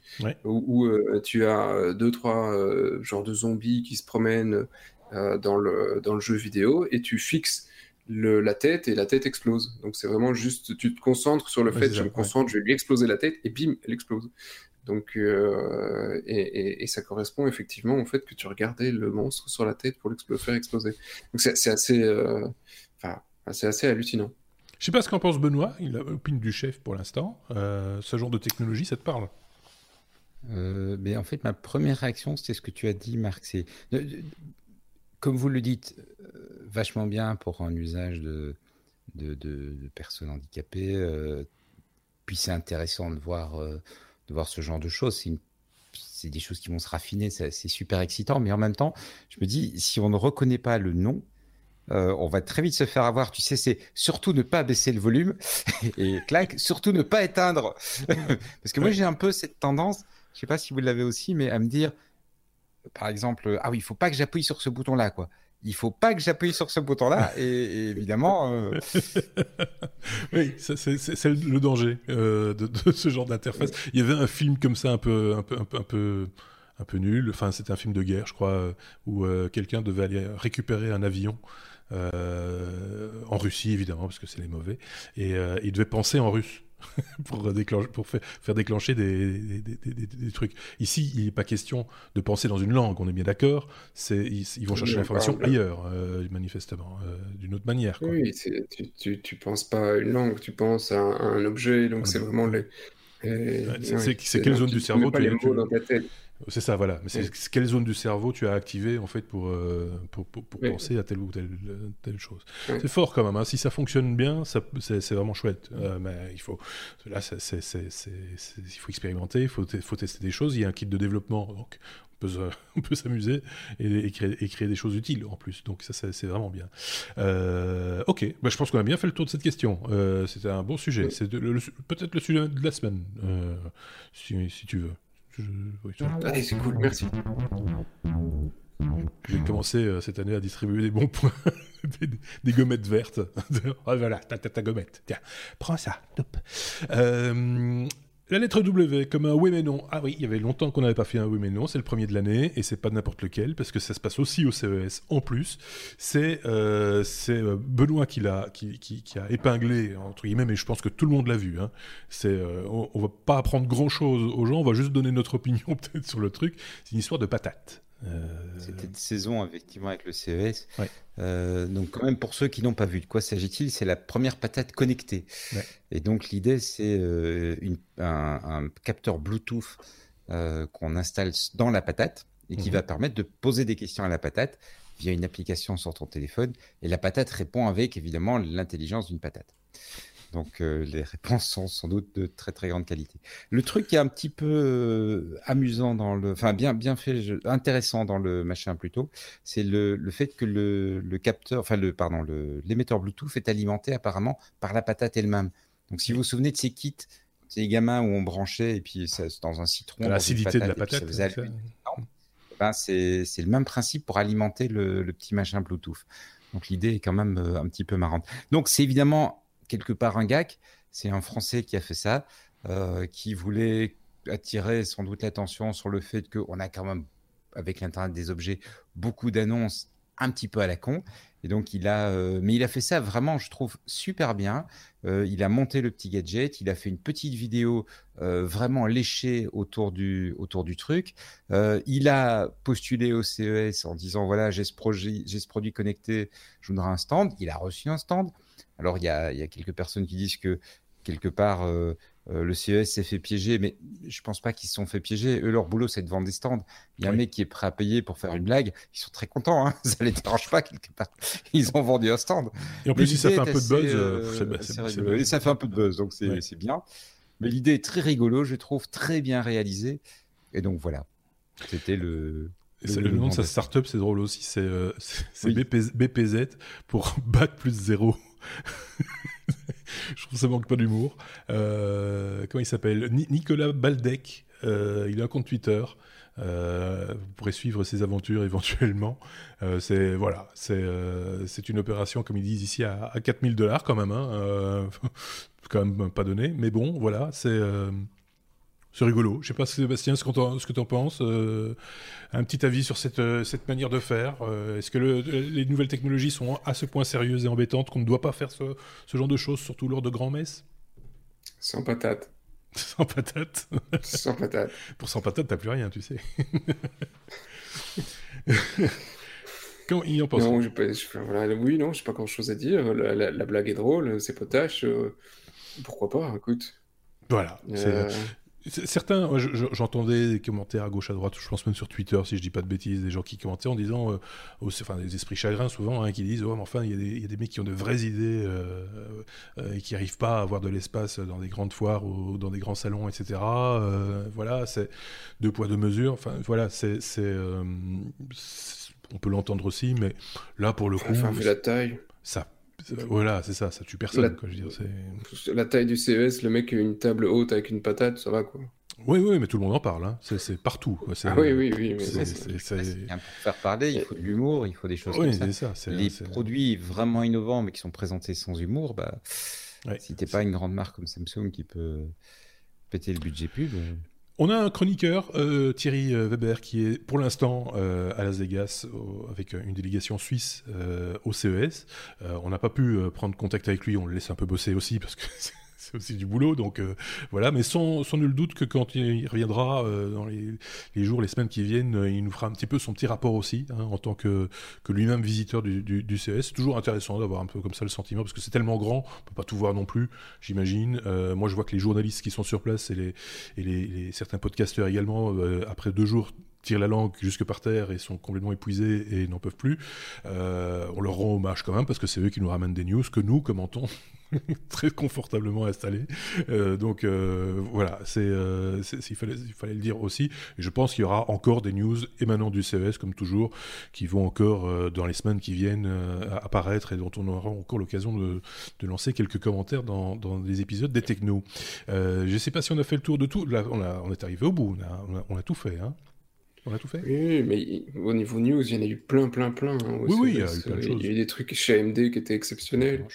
Où, euh, tu as deux, trois euh, genres de zombies qui se promènent dans, le, dans le jeu vidéo et tu fixes le, la tête et la tête explose. Donc, c'est vraiment juste, tu te concentres sur le fait, je me concentre, je vais lui exploser la tête et bim, elle explose. Donc, et, et, ça correspond effectivement au fait que tu regardais le monstre sur la tête pour le faire exploser. Donc, c'est assez. Enfin, c'est assez hallucinant. Je sais pas ce qu'en pense Benoît, il a l'opinion du chef pour l'instant. Euh, ce genre de technologie, ça te parle? Euh, mais en fait, ma première réaction, c'était ce que tu as dit, Marc. C'est, comme vous le dites, euh, vachement bien pour un usage de, de, personnes handicapées. puis c'est intéressant de voir, de voir ce genre de choses. C'est, c'est des choses qui vont se raffiner, c'est, super excitant. Mais en même temps, je me dis, si on ne reconnaît pas le nom, euh, on va très vite se faire avoir. Tu sais, c'est surtout ne pas baisser le volume et clac, surtout ne pas éteindre. Parce que moi, j'ai un peu cette tendance, je sais pas si vous l'avez aussi, mais à me dire, par exemple, ah oui, il faut pas que j'appuie sur ce bouton-là, quoi. Il faut pas que j'appuie sur ce bouton-là, et, évidemment. Euh, oui, c'est le danger euh, de, ce genre d'interface. Il y avait un film comme ça, un peu, un peu, un peu, un peu un peu nul. Enfin, c'était un film de guerre, je crois, où quelqu'un devait aller récupérer un avion en Russie évidemment, parce que c'est les mauvais, et euh, il devait penser en russe. pour, déclencher, pour faire, déclencher des, des, trucs. Ici, il n'est pas question de penser dans une langue, on est bien d'accord. Ils, ils vont chercher l'information ailleurs, euh, manifestement, d'une autre manière. Oui, tu, ne penses pas à une langue, tu penses à un, objet, donc c'est vraiment les. c'est quelle zone du cerveau tu, dans ta tête. C'est ça, voilà. Mais c'est quelle zone du cerveau tu as activé en fait pour, euh, pour, pour, penser à telle ou telle, telle chose. C'est fort quand même. Hein. Si ça fonctionne bien, c'est vraiment chouette. Euh, mais il faut là, il faut expérimenter, il faut, faut tester des choses. Il y a un kit de développement, donc on peut s'amuser et, créer, des choses utiles en plus. Donc ça, c'est vraiment bien. Euh, ok, bah, je pense qu'on a bien fait le tour de cette question. C'était un bon sujet. C'est peut-être le sujet de la semaine, si, si tu veux. Allez, c'est cool, merci. J'ai commencé euh, cette année à distribuer des bons points, des, gommettes vertes. oh, voilà, ta, ta, ta, gommette. Tiens, prends ça. Top. Euh, la lettre W, comme un oui mais non. Ah oui, il y avait longtemps qu'on n'avait pas fait un oui mais non. C'est le premier de l'année et c'est pas n'importe lequel parce que ça se passe aussi au CES en plus. C'est euh, euh Benoît qui l'a qui, a épinglé entre guillemets, mais je pense que tout le monde l'a vu. Hein. Euh, on, on, va pas apprendre grand chose aux gens, on va juste donner notre opinion peut-être sur le truc. C'est une histoire de patates. Euh, C'était une saison effectivement avec le CES. Euh, donc quand même pour ceux qui n'ont pas vu, de quoi s'agit-il? C'est la première patate connectée. Et donc l'idée c'est euh, un, capteur Bluetooth qu'on installe dans la patate et qui mhm. va permettre de poser des questions à la patate via une application sur ton téléphone. Et la patate répond avec évidemment l'intelligence d'une patate. Donc euh, les réponses sont sans doute de très très grande qualité. Le truc qui est un petit peu euh, amusant dans le, enfin bien bien fait, intéressant dans le machin plutôt, c'est le, le, fait que le, le, capteur, enfin le pardon, l'émetteur Bluetooth est alimenté apparemment par la patate elle-même. Donc si vous vous souvenez de ces kits, ces gamins où on branchait et puis ça, dans un citron, l'acidité de la patate, ben, c'est le même principe pour alimenter le, le petit machin Bluetooth. Donc l'idée est quand même euh, un petit peu marrante. Donc c'est évidemment quelque part un GAC. C'est un Français qui a fait ça, euh, qui voulait attirer sans doute l'attention sur le fait qu'on a quand même, avec l'Internet des objets, beaucoup d'annonces un petit peu à la con. Et donc, il a, euh, mais il a fait ça vraiment, je trouve, super bien. Euh, il a monté le petit gadget, il a fait une petite vidéo vraiment léchée autour du, autour du truc. il a postulé au CES en disant voilà, j'ai ce, projet, j'ai ce produit connecté, je voudrais un stand. Il a reçu un stand. Alors, il y a, quelques personnes qui disent que quelque part, euh, euh, le CES s'est fait piéger, mais je pense pas qu'ils se sont fait piéger. Eux, leur boulot, c'est de vendre des stands. Il y a un mec qui est prêt à payer pour faire une blague. Ils sont très contents, hein ça les dérange pas quelque part. Ils ont vendu un stand. Et en plus, si ça fait un peu de buzz, euh, ça fait un peu de buzz, donc c'est bien. Mais l'idée est très rigolo, je trouve très bien réalisée. Et donc voilà, c'était le, le, nom de sa startup, c'est drôle aussi, c'est BPZ pour Bac plus zéro. je trouve que ça manque pas d'humour. Euh, comment il s'appelle? Nicolas Baldec. Euh, il a un compte Twitter. Euh, vous pourrez suivre ses aventures éventuellement. c'est voilà, c'est une opération comme ils disent ici à, 4000 dollars quand même. Hein, quand même pas donné, mais bon, voilà, c'est c'est rigolo. Je sais pas, Sébastien, ce, que tu en penses. Euh, un petit avis sur cette, euh, cette manière de faire. Euh, est-ce que les nouvelles technologies sont à ce point sérieuses et embêtantes qu'on ne doit pas faire ce, genre de choses, surtout lors de grands messes? Sans patate. Sans patate Sans patate. Pour sans patate, t'as plus rien, tu sais. Comment il en pense non, Oui, non, je n'ai pas grand-chose à dire. La, blague est drôle, c'est potache. pourquoi pas, écoute. Voilà. Certains, j'entendais des commentaires à gauche, à droite, je pense même sur Twitter, si je dis pas de bêtises, des gens qui commentaient en disant, euh, enfin des esprits chagrins souvent, hein, qui disent, oh, mais enfin, il y, a des mecs qui ont de vraies idées euh, euh, et qui n'arrivent pas à avoir de l'espace dans des grandes foires ou dans des grands salons, etc. voilà, c'est deux poids, deux mesures. Enfin, voilà, c'est, on peut l'entendre aussi, mais là, pour le coup. Enfin, vu la taille. Ça voilà, c'est ça, ça tue personne. La, quoi, je veux dire, la taille du CES, le mec a une table haute avec une patate, ça va quoi. Oui, oui, mais tout le monde en parle, hein. c'est partout. Ah, oui, oui, oui. Mais Pour faire parler, il faut de l'humour, il faut des choses comme ça. ça Les produits vraiment innovants, mais qui sont présentés sans humour, bah, si t'es pas une grande marque comme Samsung qui peut péter le budget pub. Euh, on a un chroniqueur, euh, Thierry euh, Weber, qui est pour l'instant euh, à Las Vegas avec une délégation suisse au CES. on n'a pas pu prendre contact avec lui, on le laisse un peu bosser aussi parce que c'est aussi du boulot, donc euh, voilà. Mais sans, nul doute que quand il reviendra euh, dans les, jours, les semaines qui viennent, euh, il nous fera un petit peu son petit rapport aussi, hein, en tant que, lui-même visiteur du, du, du CS. Toujours intéressant d'avoir un peu comme ça le sentiment, parce que c'est tellement grand, on peut pas tout voir non plus, j'imagine. moi, je vois que les journalistes qui sont sur place et les, certains podcasteurs également, après deux jours tirent la langue jusque par terre et sont complètement épuisés et n'en peuvent plus. on leur rend hommage quand même parce que c'est eux qui nous ramènent des news que nous commentons très confortablement installé. Euh, donc euh, voilà, c'est, euh, il, fallait, il fallait le dire aussi. Et je pense qu'il y aura encore des news émanant du CES, comme toujours, qui vont encore, dans les semaines qui viennent, apparaître et dont on aura encore l'occasion de, de, lancer quelques commentaires dans, dans des épisodes des technos. je ne sais pas si on a fait le tour de tout. Là, on, a, on est arrivé au bout, on a, on a, tout fait. Hein. On a tout fait Oui, mais au niveau news, il y en a eu plein, plein, plein. Hein, oui, oui, il y a eu plein de choses. Il y a eu des trucs chez AMD qui étaient exceptionnels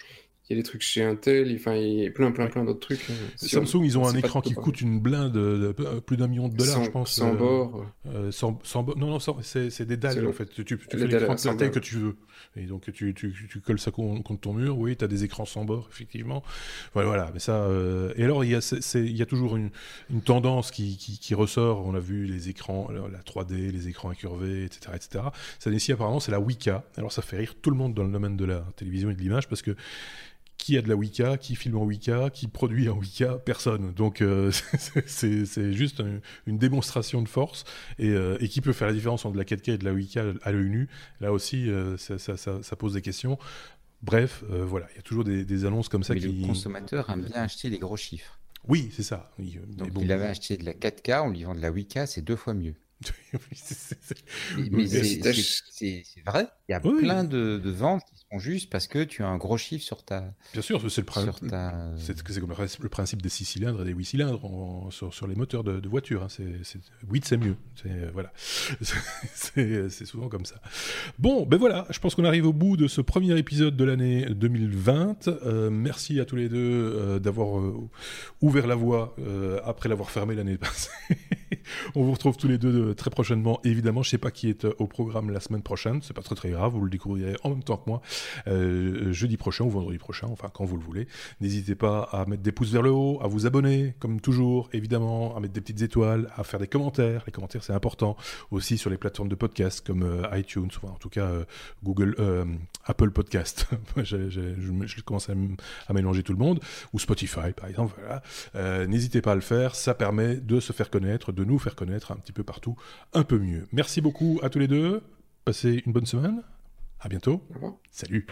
il y a des trucs chez Intel, enfin, il y a plein, plein, plein d'autres trucs. Hein. Samsung, ils ont un écran qui coûte une blinde, de, plus d'un million de dollars, je pense. Sans euh, bord. Euh, sans, sans, non, non, c'est des dalles, en fait. Tu, tu fais l'écran de taille que tu veux. Et donc, tu, tu, tu colles ça contre ton mur. Oui, tu as des écrans sans bord, effectivement. Voilà, voilà. Mais ça, euh, Et alors, il y a, il y a toujours une, une tendance qui, qui, qui, ressort. On a vu les écrans, la 3D, les écrans incurvés, etc. etc. Ça, ici, apparemment, c'est la Wika. Alors, ça fait rire tout le monde dans le domaine de la télévision et de l'image parce que qui a de la Wicca, qui filme en Wicca, qui produit en Wicca Personne. Donc c'est juste une démonstration de force et, et, qui peut faire la différence entre de la 4K et de la Wicca à l'œil nu. Là aussi, ça, ça, ça, pose des questions. Bref, voilà, il y a toujours des, des annonces comme ça Mais qui. Le consommateur aime bien acheter les gros chiffres. Oui, c'est ça. Donc il avait acheté de la 4K, on lui vend de la Wicca, c'est deux fois mieux. Mais c'est vrai, il y a plein de, de, ventes qui sont justes parce que tu as un gros chiffre sur ta. Bien sûr, c'est le, principe. C'est comme le principe des 6 cylindres et des 8 cylindres sur, sur, les moteurs de, de voiture. Hein. C'est 8, c'est mieux. Voilà. c'est souvent comme ça. Bon, ben voilà, je pense qu'on arrive au bout de ce premier épisode de l'année 2020. Euh, merci à tous les deux euh, d'avoir euh, ouvert la voie après l'avoir fermé l'année passée. On vous retrouve tous les deux très prochainement. évidemment, je sais pas qui est au programme la semaine prochaine. C'est pas très très grave. Vous le découvrirez en même temps que moi jeudi prochain ou vendredi prochain, enfin quand vous le voulez. N'hésitez pas à mettre des pouces vers le haut, à vous abonner, comme toujours, évidemment, à mettre des petites étoiles, à faire des commentaires. Les commentaires, c'est important. Aussi sur les plateformes de podcast comme iTunes, ou en tout cas Google, Apple Podcast. je, commence à, mélanger tout le monde. Ou Spotify, par exemple. N'hésitez pas à le faire. Ça permet de se faire connaître, de nous faire connaître un petit peu partout, un peu mieux. Merci beaucoup à tous les deux. Passez une bonne semaine. À bientôt. Salut.